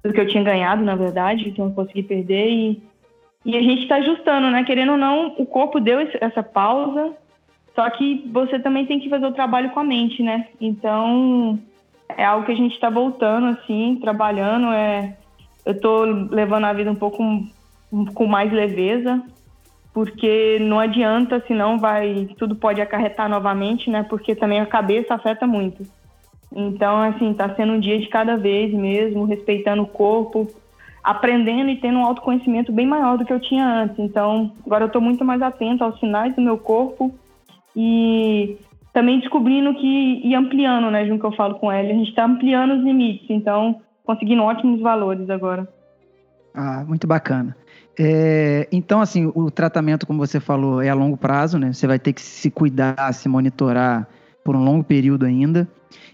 do que eu tinha ganhado, na verdade, então eu consegui perder. E, e a gente está ajustando, né? Querendo ou não, o corpo deu essa pausa, só que você também tem que fazer o trabalho com a mente, né? Então, é algo que a gente está voltando, assim, trabalhando. É, eu estou levando a vida um pouco com mais leveza, porque não adianta, senão vai tudo pode acarretar novamente, né? Porque também a cabeça afeta muito. Então, assim, está sendo um dia de cada vez mesmo, respeitando o corpo, aprendendo e tendo um autoconhecimento bem maior do que eu tinha antes. Então, agora eu estou muito mais atento aos sinais do meu corpo e também descobrindo que e ampliando, né, junto que eu falo com ela, a gente está ampliando os limites, então conseguindo ótimos valores agora. Ah, muito bacana. É, então, assim, o tratamento, como você falou, é a longo prazo, né? Você vai ter que se cuidar, se monitorar por um longo período ainda.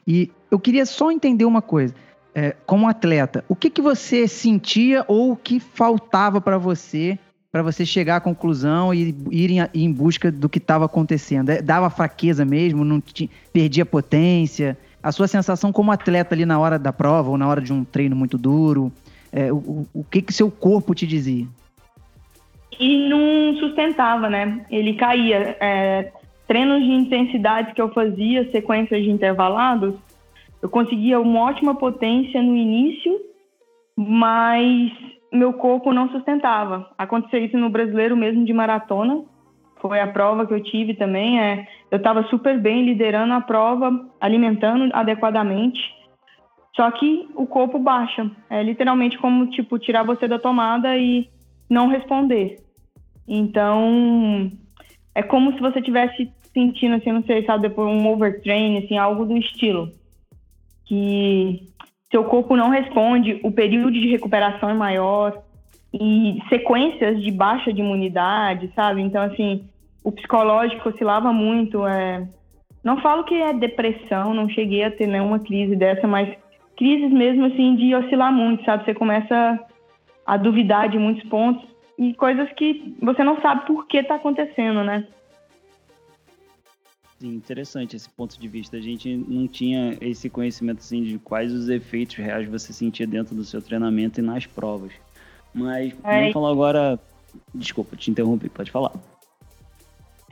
E eu queria só entender uma coisa. É, como atleta, o que, que você sentia ou o que faltava para você para você chegar à conclusão e ir em, em busca do que estava acontecendo? É, dava fraqueza mesmo? Não perdia potência? A sua sensação como atleta ali na hora da prova ou na hora de um treino muito duro? É, o, o que que seu corpo te dizia? E não sustentava, né? Ele caía. É, treinos de intensidade que eu fazia, sequências de intervalados, eu conseguia uma ótima potência no início, mas meu corpo não sustentava. Aconteceu isso no brasileiro mesmo de maratona. Foi a prova que eu tive também. É, eu estava super bem liderando a prova, alimentando adequadamente. Só que o corpo baixa. É literalmente como tipo tirar você da tomada e não responder. Então é como se você tivesse sentindo assim, não sei, sabe, depois um overtrain, assim, algo do estilo. Que seu corpo não responde, o período de recuperação é maior e sequências de baixa de imunidade, sabe? Então, assim, o psicológico oscilava muito. É... Não falo que é depressão, não cheguei a ter nenhuma crise dessa, mas crises mesmo, assim, de oscilar muito, sabe? Você começa a duvidar de muitos pontos e coisas que você não sabe por que está acontecendo, né? Sim, interessante esse ponto de vista. A gente não tinha esse conhecimento assim de quais os efeitos reais você sentia dentro do seu treinamento e nas provas. Mas é. vamos falar agora. Desculpa, te interrompi, pode falar.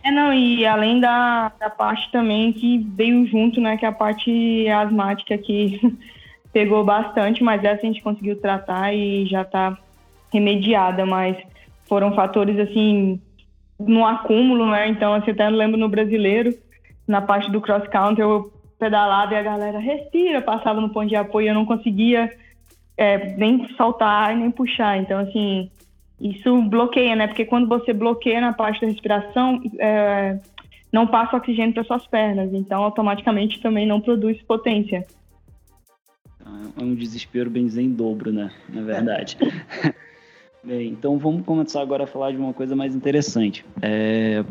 É, não, e além da, da parte também que veio junto, né, que é a parte asmática que (laughs) pegou bastante, mas essa a gente conseguiu tratar e já tá remediada, mas foram fatores assim no acúmulo, né? Então, assim, até lembro no brasileiro, na parte do cross country eu pedalava e a galera respira, passava no ponto de apoio, eu não conseguia é, nem soltar nem puxar. Então, assim, isso bloqueia, né? Porque quando você bloqueia na parte da respiração, é, não passa oxigênio para suas pernas, então automaticamente também não produz potência. É um desespero bem em dobro, né? Na verdade. (laughs) Bem, então vamos começar agora a falar de uma coisa mais interessante. É,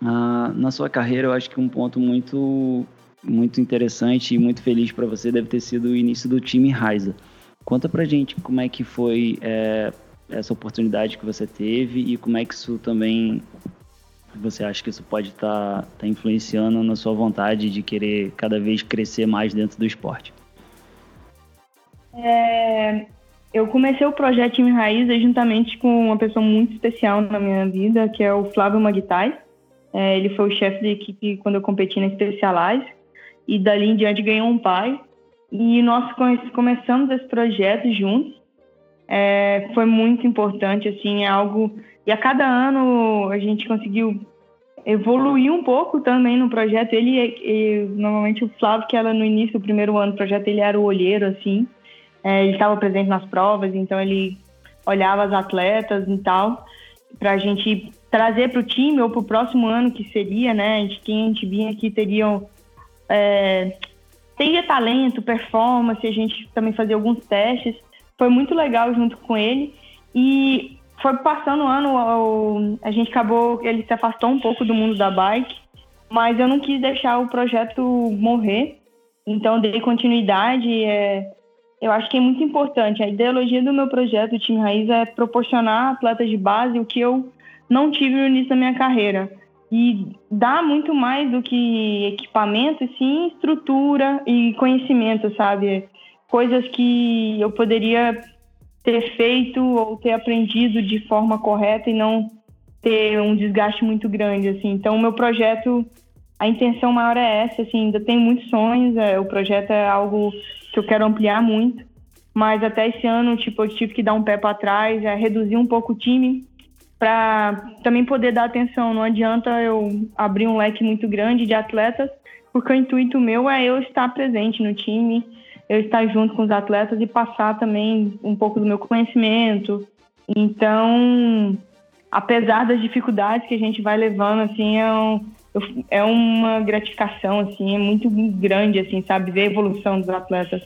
na sua carreira, eu acho que um ponto muito, muito interessante e muito feliz para você deve ter sido o início do time Raiza. Conta pra gente como é que foi é, essa oportunidade que você teve e como é que isso também você acha que isso pode estar tá, tá influenciando na sua vontade de querer cada vez crescer mais dentro do esporte? É, eu comecei o projeto Time Raiz juntamente com uma pessoa muito especial na minha vida, que é o Flávio Magtai. É, ele foi o chefe da equipe quando eu competi na Specialize e dali em diante ganhou um pai. E nós começamos esse projeto juntos. É, foi muito importante, assim, é algo... E a cada ano a gente conseguiu evoluir um pouco também no projeto. Ele, ele normalmente o Flávio, que era no início do primeiro ano do projeto, ele era o olheiro, assim. É, ele estava presente nas provas, então ele olhava as atletas e tal, para a gente trazer para o time ou para o próximo ano que seria, né? Gente, quem a gente vinha aqui teriam é, teria talento, performance, a gente também fazia alguns testes. Foi muito legal junto com ele e foi passando o ano, a gente acabou, ele se afastou um pouco do mundo da bike, mas eu não quis deixar o projeto morrer, então dei continuidade. É, eu acho que é muito importante. A ideologia do meu projeto, o Time Raiz, é proporcionar atletas de base o que eu não tive no início da minha carreira. e dá muito mais do que equipamento, sim estrutura e conhecimento, sabe? Coisas que eu poderia ter feito ou ter aprendido de forma correta e não ter um desgaste muito grande, assim. Então, o meu projeto, a intenção maior é essa, assim, ainda tenho muitos sonhos, é, o projeto é algo que eu quero ampliar muito, mas até esse ano, tipo, eu tive que dar um pé para trás, é, reduzir um pouco o time, para também poder dar atenção. Não adianta eu abrir um leque muito grande de atletas, porque o intuito meu é eu estar presente no time, eu estar junto com os atletas e passar também um pouco do meu conhecimento. Então, apesar das dificuldades que a gente vai levando, assim, é, um, é uma gratificação, assim, é muito grande, assim, sabe, ver a evolução dos atletas.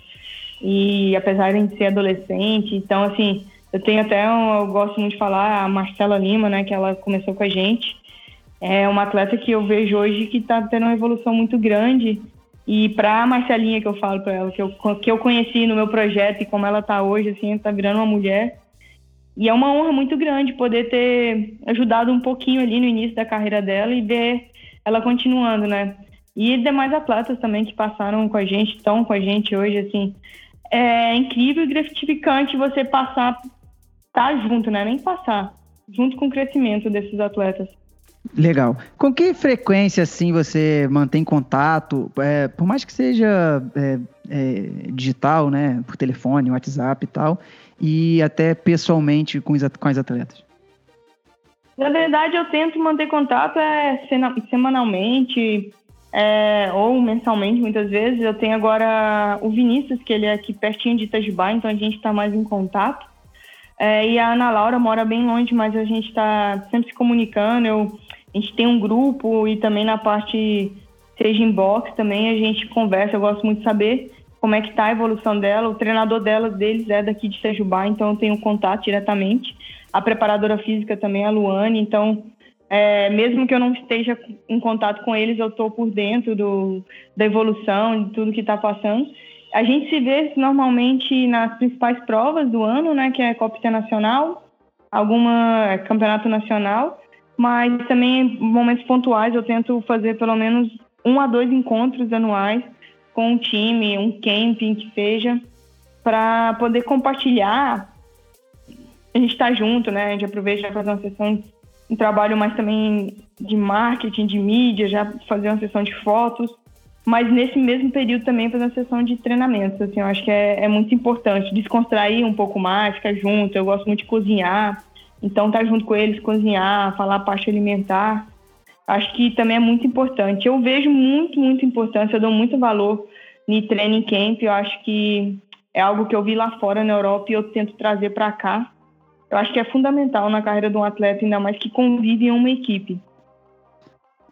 E apesar de ser adolescente, então, assim, eu tenho até, um, eu gosto muito de falar, a Marcela Lima, né, que ela começou com a gente. É uma atleta que eu vejo hoje que está tendo uma evolução muito grande. E para a Marcelinha, que eu falo para ela, que eu, que eu conheci no meu projeto e como ela está hoje, assim, está virando uma mulher. E é uma honra muito grande poder ter ajudado um pouquinho ali no início da carreira dela e ver ela continuando, né? E demais atletas também que passaram com a gente, estão com a gente hoje, assim. É incrível e gratificante você passar estar tá junto, né? Nem passar, junto com o crescimento desses atletas. Legal. Com que frequência, assim, você mantém contato, é, por mais que seja é, é, digital, né, por telefone, WhatsApp e tal, e até pessoalmente com, com as atletas? Na verdade, eu tento manter contato é, semanalmente é, ou mensalmente, muitas vezes. Eu tenho agora o Vinícius, que ele é aqui pertinho de Itajubá, então a gente está mais em contato. É, e a Ana Laura mora bem longe, mas a gente está sempre se comunicando. Eu, a gente tem um grupo e também na parte seja inbox também a gente conversa. Eu gosto muito de saber como é que está a evolução dela. O treinador dela, deles é daqui de Sejubá, então eu tenho contato diretamente. A preparadora física também, a Luane. Então, é, mesmo que eu não esteja em contato com eles, eu estou por dentro do, da evolução, de tudo que está passando. A gente se vê normalmente nas principais provas do ano, né, que é a Copa Internacional, alguma é, campeonato nacional, mas também em momentos pontuais eu tento fazer pelo menos um a dois encontros anuais com um time, um camping que seja, para poder compartilhar. A gente está junto, né? A gente aproveita para fazer uma sessão, um trabalho mais também de marketing, de mídia, já fazer uma sessão de fotos mas nesse mesmo período também fazer uma sessão de treinamentos, assim, eu acho que é, é, muito importante descontrair um pouco mais, ficar junto, eu gosto muito de cozinhar, então estar tá junto com eles, cozinhar, falar a parte alimentar, acho que também é muito importante. Eu vejo muito, muito importância, eu dou muito valor no training camp, eu acho que é algo que eu vi lá fora na Europa e eu tento trazer para cá. Eu acho que é fundamental na carreira de um atleta, ainda mais que convive em uma equipe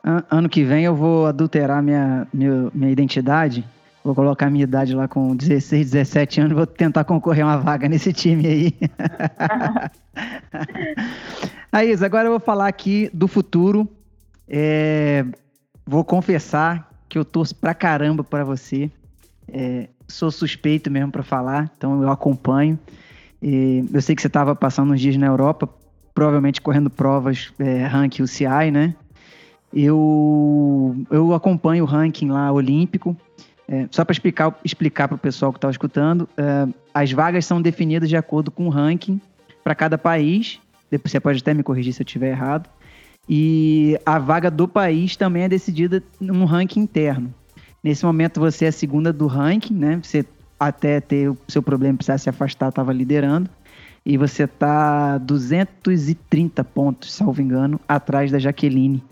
ano que vem eu vou adulterar minha, minha, minha identidade. Vou colocar minha idade lá com 16, 17 anos. Vou tentar concorrer uma vaga nesse time aí. (laughs) aí, agora eu vou falar aqui do futuro. É, vou confessar que eu torço pra caramba pra você. É, sou suspeito mesmo para falar, então eu acompanho. E eu sei que você estava passando uns dias na Europa, provavelmente correndo provas é, rank UCI, né? Eu, eu acompanho o ranking lá olímpico. É, só para explicar explicar para o pessoal que está escutando, é, as vagas são definidas de acordo com o ranking para cada país. Depois você pode até me corrigir se eu estiver errado. E a vaga do país também é decidida num ranking interno. Nesse momento você é a segunda do ranking, né? Você até ter o seu problema precisar se afastar, estava liderando. E você está 230 pontos, salvo engano, atrás da Jaqueline,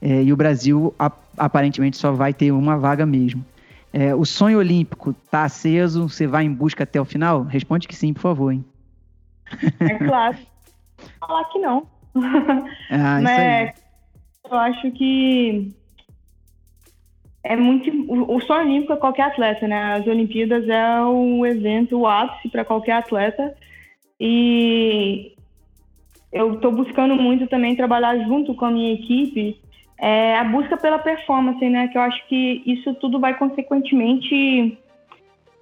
é, e o Brasil aparentemente só vai ter uma vaga mesmo. É, o sonho olímpico está aceso? Você vai em busca até o final? Responde que sim, por favor. Hein? É claro. (laughs) Falar que não. Ah, Mas eu acho que é muito o sonho olímpico é qualquer atleta, né? As Olimpíadas é o evento, o ápice para qualquer atleta. E eu estou buscando muito também trabalhar junto com a minha equipe é a busca pela performance, né? Que eu acho que isso tudo vai consequentemente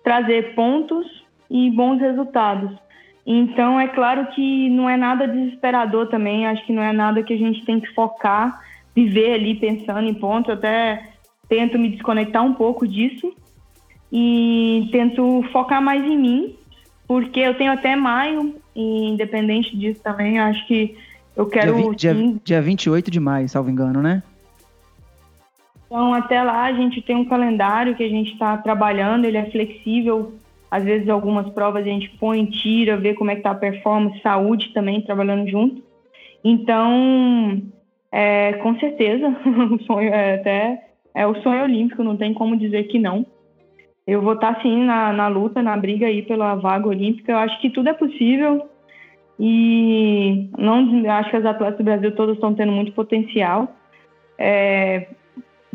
trazer pontos e bons resultados. Então, é claro que não é nada desesperador também, acho que não é nada que a gente tem que focar viver ali pensando em pontos, até tento me desconectar um pouco disso e tento focar mais em mim, porque eu tenho até maio, e independente disso também, acho que eu quero. Dia, 20, dia, dia 28 de maio, salvo engano, né? Então, até lá, a gente tem um calendário que a gente está trabalhando, ele é flexível. Às vezes, algumas provas a gente põe, tira, vê como é que tá a performance, saúde também, trabalhando junto. Então, é, com certeza, (laughs) o sonho é até é o sonho olímpico, não tem como dizer que não. Eu vou estar sim na, na luta, na briga aí pela vaga olímpica. Eu acho que tudo é possível e não acho que as atletas do Brasil todas estão tendo muito potencial. É,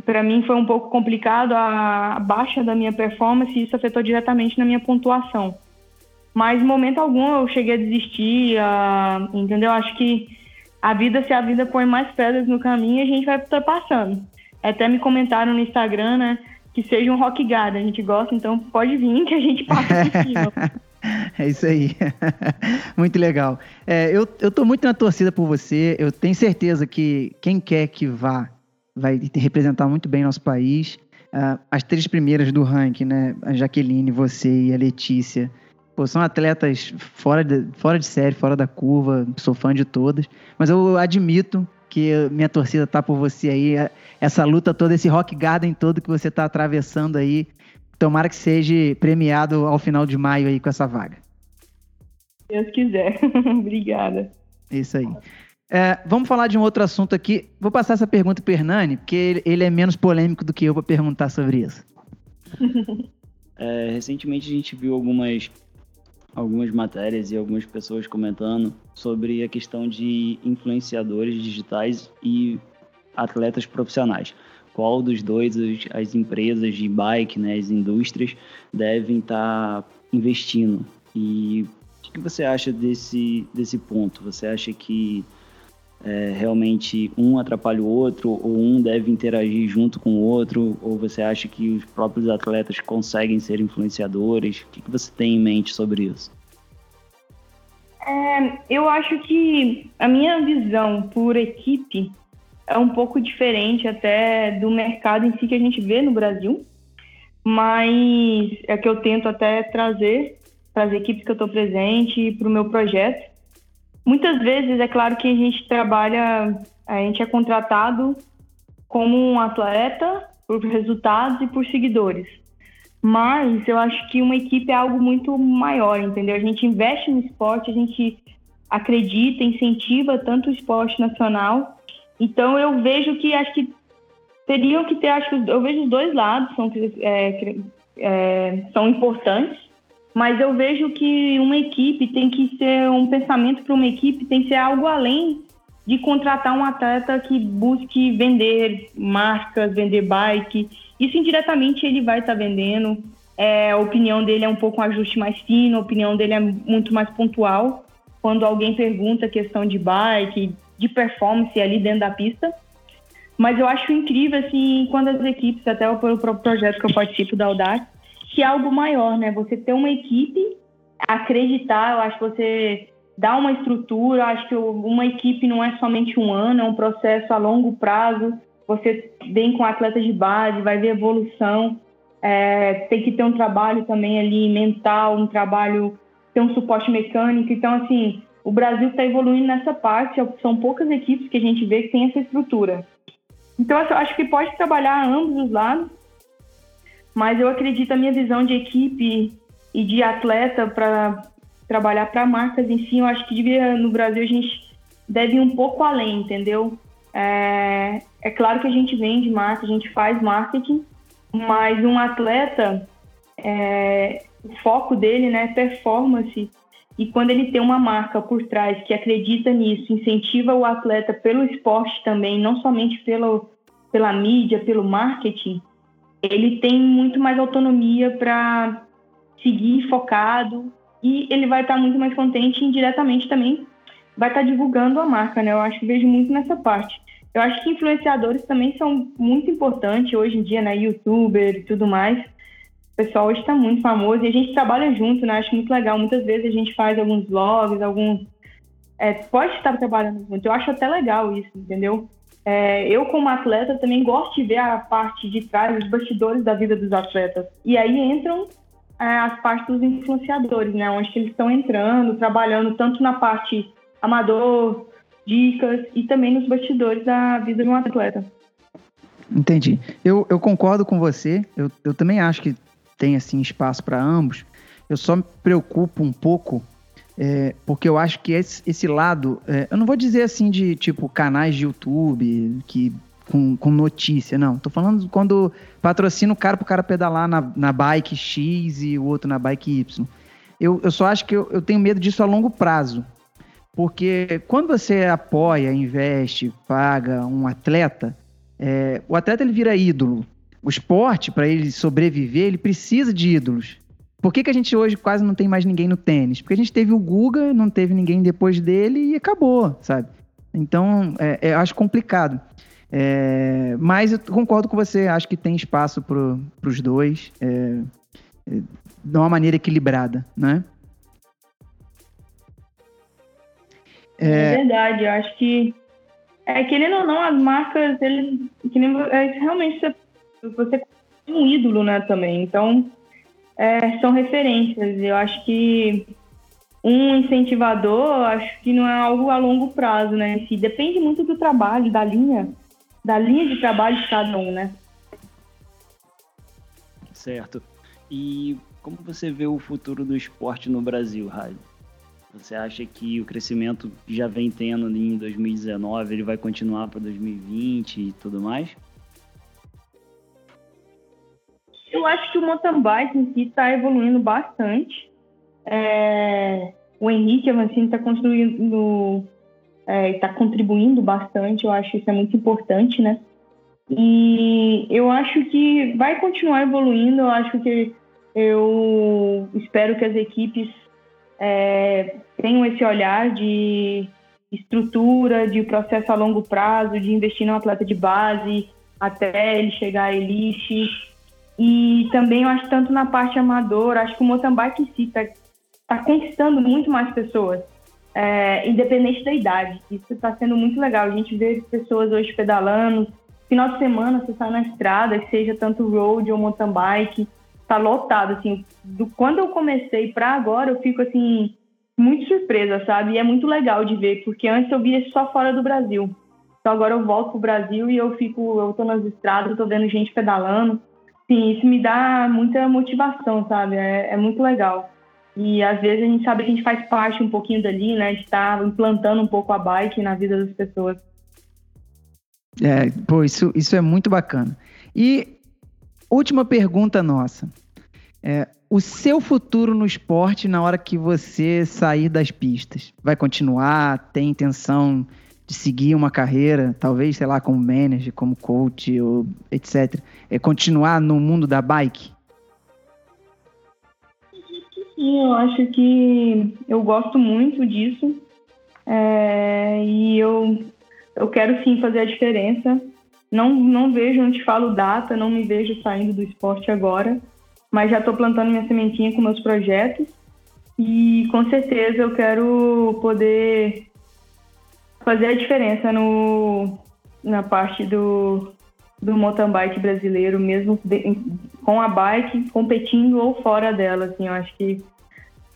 para mim foi um pouco complicado a baixa da minha performance e isso afetou diretamente na minha pontuação. Mas, momento algum, eu cheguei a desistir, a, entendeu? Acho que a vida, se a vida põe mais pedras no caminho, a gente vai passando. Até me comentaram no Instagram, né? Que seja um rock garden, a gente gosta, então pode vir que a gente passa por cima. É isso aí. (laughs) muito legal. É, eu, eu tô muito na torcida por você. Eu tenho certeza que quem quer que vá vai representar muito bem nosso país. Uh, as três primeiras do ranking, né? A Jaqueline, você e a Letícia. Pô, são atletas fora de, fora de série, fora da curva. Sou fã de todas. Mas eu admito que minha torcida tá por você aí. É, essa luta toda, esse rock garden todo que você tá atravessando aí. Tomara que seja premiado ao final de maio aí com essa vaga. Deus quiser. (laughs) Obrigada. Isso aí. É, vamos falar de um outro assunto aqui. Vou passar essa pergunta para o Hernani, porque ele, ele, é menos polêmico do que eu para perguntar sobre isso. (laughs) É, recentemente a gente viu algumas algumas matérias e algumas pessoas comentando sobre a questão de influenciadores digitais e atletas profissionais. Qual dos dois as empresas de bike, né, as indústrias, devem estar tá investindo? E o que você acha desse, desse ponto? Você acha que é, realmente um atrapalha o outro, ou um deve interagir junto com o outro, ou você acha que os próprios atletas conseguem ser influenciadores? O que, que você tem em mente sobre isso? É, eu acho que a minha visão por equipe é um pouco diferente até do mercado em si que a gente vê no Brasil, mas é que eu tento até trazer para as equipes que eu estou presente para o meu projeto Muitas vezes, é claro que a gente trabalha, a gente é contratado como um atleta por (laughs) resultados e por seguidores. Mas eu acho que uma equipe é algo muito maior, entendeu? A gente investe no esporte, a gente acredita, incentiva tanto o esporte nacional. Então eu vejo que acho que teriam que ter, acho que eu vejo os dois lados são, é, é, são importantes mas eu vejo que uma equipe tem que ser um pensamento para uma equipe tem que ser algo além de contratar um atleta que busque vender marcas, vender bike. Isso indiretamente ele vai estar tá vendendo. É, a opinião dele é um pouco um ajuste mais fino, a opinião dele é muito mais pontual. Quando alguém pergunta a questão de bike, de performance ali dentro da pista. Mas eu acho incrível, assim, quando as equipes, até o próprio projeto que eu participo da Audax, que é algo maior, né? Você ter uma equipe, acreditar, eu acho que você dá uma estrutura, acho que uma equipe não é somente um ano, é um processo a longo prazo. Você vem com atletas de base, vai ver evolução, é, tem que ter um trabalho também ali mental, um trabalho, ter um suporte mecânico. Então, assim, o Brasil está evoluindo nessa parte, são poucas equipes que a gente vê que tem essa estrutura. Então, acho que pode trabalhar ambos os lados, mas eu acredito a minha visão de equipe e de atleta para trabalhar para marcas em si, eu acho que devia, no Brasil a gente deve ir um pouco além, entendeu? É, é claro que a gente vende marca, a gente faz marketing, mas um atleta, é, o foco dele né, é performance. E quando ele tem uma marca por trás que acredita nisso, incentiva o atleta pelo esporte também, não somente pelo, pela mídia, pelo marketing, ele tem muito mais autonomia para seguir focado e ele vai estar tá muito mais contente indiretamente também vai estar tá divulgando a marca, né? Eu acho que vejo muito nessa parte. Eu acho que influenciadores também são muito importantes hoje em dia, né? Youtuber e tudo mais. O pessoal hoje está muito famoso e a gente trabalha junto, né? Acho muito legal. Muitas vezes a gente faz alguns vlogs, alguns. É, pode estar trabalhando junto. Eu acho até legal isso, entendeu? é, eu, como atleta, também gosto de ver a parte de trás, os bastidores da vida dos atletas. E aí entram é, as partes dos influenciadores, né? Onde eles estão entrando, trabalhando tanto na parte amador, dicas e também nos bastidores da vida de um atleta. Entendi. Eu, eu concordo com você. Eu, eu também acho que tem assim espaço para ambos. Eu só me preocupo um pouco é, porque eu acho que esse, esse lado, é, eu não vou dizer assim de tipo canais de YouTube que com, com notícia, não. Tô falando quando patrocina o cara pro cara pedalar na, na bike X e o outro na bike Y. Eu, eu só acho que eu, eu tenho medo disso a longo prazo. Porque quando você apoia, investe, paga um atleta, é, o atleta ele vira ídolo. O esporte, para ele sobreviver, ele precisa de ídolos. Por que, que a gente hoje quase não tem mais ninguém no tênis? Porque a gente teve o Guga, não teve ninguém depois dele e acabou, sabe? Então, é, é, eu acho complicado. É, mas eu concordo com você, acho que tem espaço para os dois é, é, de uma maneira equilibrada, né? É, verdade, eu acho que é, querendo ou não, as marcas, eles, que nem, é, realmente você, você é um ídolo, né, também. Então, é, são referências. Eu acho que um incentivador, acho que não é algo a longo prazo, né? Se depende muito do trabalho, da linha, da linha de trabalho de cada um, né? Certo. E como você vê o futuro do esporte no Brasil, Raio? Você acha que o crescimento já vem tendo em 2019 ele vai continuar para 2020 e tudo mais? Eu acho que o mountain bike em si está evoluindo bastante. É, o Henrique Avancini está construindo, está é, contribuindo bastante. Eu acho isso é muito importante, né? E eu acho que vai continuar evoluindo. Eu acho que eu espero que as equipes é, tenham esse olhar de estrutura, de processo a longo prazo, de investir no atleta de base até ele chegar à elite. E também eu acho tanto na parte amadora, acho que o bike em si está tá conquistando muito mais pessoas, é, independente da idade. Isso está sendo muito legal. A gente vê pessoas hoje pedalando. Final de semana você sai na estrada, seja tanto road ou mountain bike, tá lotado, assim. Do, quando eu comecei para agora, eu fico, assim, muito surpresa, sabe? E é muito legal de ver, porque antes eu via só fora do Brasil. Então agora eu volto pro Brasil e eu fico, eu tô nas estradas, tô vendo gente pedalando. Sim, isso me dá muita motivação, sabe? É, é muito legal. E às vezes a gente sabe que a gente faz parte um pouquinho dali, né? De estar tá implantando um pouco a bike na vida das pessoas. É, pô, isso, isso é muito bacana. E última pergunta nossa. É, o seu futuro no esporte na hora que você sair das pistas? Vai continuar? Tem intenção de seguir uma carreira, talvez, sei lá, como manager, como coach, ou etc. É continuar no mundo da bike? Sim, eu acho que eu gosto muito disso. É, e eu, eu quero sim fazer a diferença. Não, não vejo, não te falo data, não me vejo saindo do esporte agora, mas já estou plantando minha sementinha com meus projetos e com certeza eu quero poder fazer a diferença no, na parte do, do mountain bike brasileiro, mesmo de, com a bike, competindo ou fora dela. Assim, eu acho que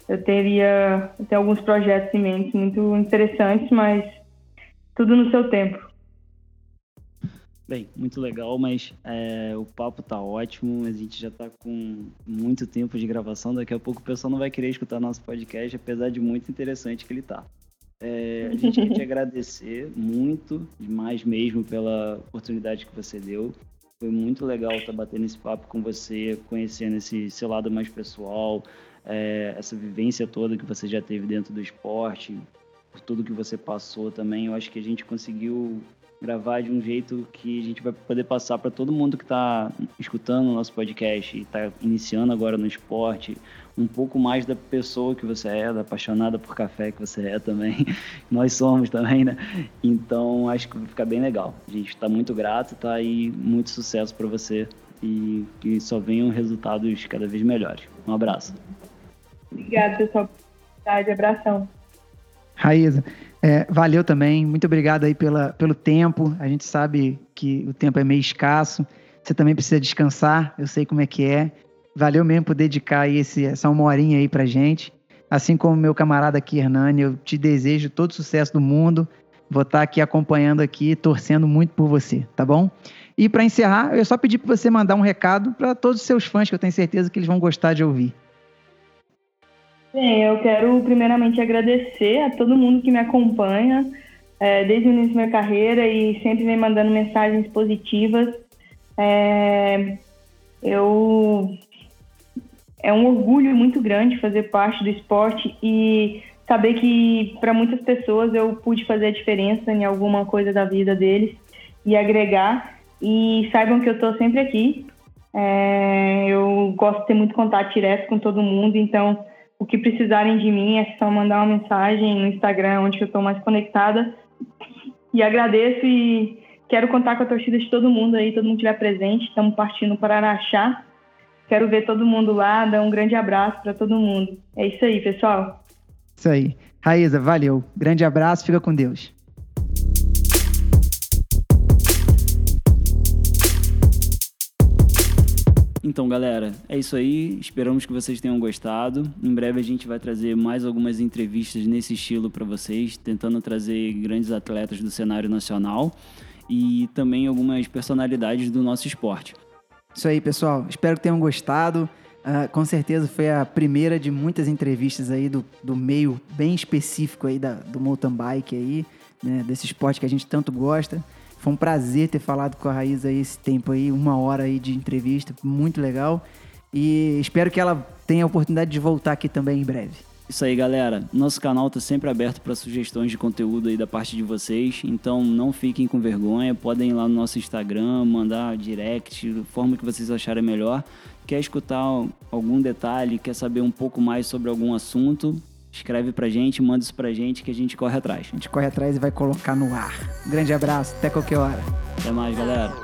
eu teria até alguns projetos em mente muito interessantes, mas tudo no seu tempo. Bem, muito legal, mas é, o papo tá ótimo. A gente já tá com muito tempo de gravação. Daqui a pouco o pessoal não vai querer escutar nosso podcast, apesar de muito interessante que ele tá. É, a gente quer te (laughs) agradecer muito, demais mesmo, pela oportunidade que você deu. Foi muito legal estar tá batendo esse papo com você, conhecendo esse seu lado mais pessoal, é, essa vivência toda que você já teve dentro do esporte, por tudo que você passou também. Eu acho que a gente conseguiu gravar de um jeito que a gente vai poder passar para todo mundo que está escutando o nosso podcast e está iniciando agora no esporte, um pouco mais da pessoa que você é, da apaixonada por café que você é também. (laughs) Nós somos também, né? Então acho que vai ficar bem legal. A gente está muito grato, tá? E muito sucesso para você e que só venham resultados cada vez melhores. Um abraço. Obrigada, pessoal. Abração. Raíza, é, valeu também. Muito obrigado aí pela, pelo tempo. A gente sabe que o tempo é meio escasso. Você também precisa descansar. Eu sei como é que é. Valeu mesmo por dedicar esse, essa uma horinha aí pra gente. Assim como meu camarada aqui, Hernani, eu te desejo todo sucesso do mundo. Vou estar aqui acompanhando aqui, torcendo muito por você, tá bom? E para encerrar, eu só pedir para você mandar um recado para todos os seus fãs, que eu tenho certeza que eles vão gostar de ouvir. Bem, eu quero primeiramente agradecer a todo mundo que me acompanha é, desde o início da minha carreira e sempre vem mandando mensagens positivas. É, eu é um orgulho muito grande fazer parte do esporte e saber que para muitas pessoas eu pude fazer a diferença em alguma coisa da vida deles e agregar. E saibam que eu estou sempre aqui. É, eu gosto de ter muito contato direto com todo mundo, então o que precisarem de mim é só mandar uma mensagem no Instagram, onde eu estou mais conectada. E agradeço e quero contar com a torcida de todo mundo aí, todo mundo estiver presente. Estamos partindo para Araxá. Quero ver todo mundo lá, dar um grande abraço para todo mundo. É isso aí, pessoal. Isso aí. Raíza, valeu. Grande abraço, fica com Deus. Então, galera, é isso aí. Esperamos que vocês tenham gostado. Em breve a gente vai trazer mais algumas entrevistas nesse estilo para vocês, tentando trazer grandes atletas do cenário nacional e também algumas personalidades do nosso esporte. Isso aí, pessoal. Espero que tenham gostado. Uh, com certeza foi a primeira de muitas entrevistas aí do, do meio bem específico aí da, do mountain bike aí, né, desse esporte que a gente tanto gosta. Foi um prazer ter falado com a Raíza aí esse tempo aí, uma hora aí de entrevista, muito legal. E espero que ela tenha a oportunidade de voltar aqui também em breve. Isso aí, galera. Nosso canal está sempre aberto para sugestões de conteúdo aí da parte de vocês. Então não fiquem com vergonha. Podem ir lá no nosso Instagram, mandar direct, forma que vocês acharem melhor. Quer escutar algum detalhe, quer saber um pouco mais sobre algum assunto? Escreve pra gente, manda isso pra gente que a gente corre atrás. A gente corre atrás e vai colocar no ar. Um grande abraço, até qualquer hora. Até mais, galera.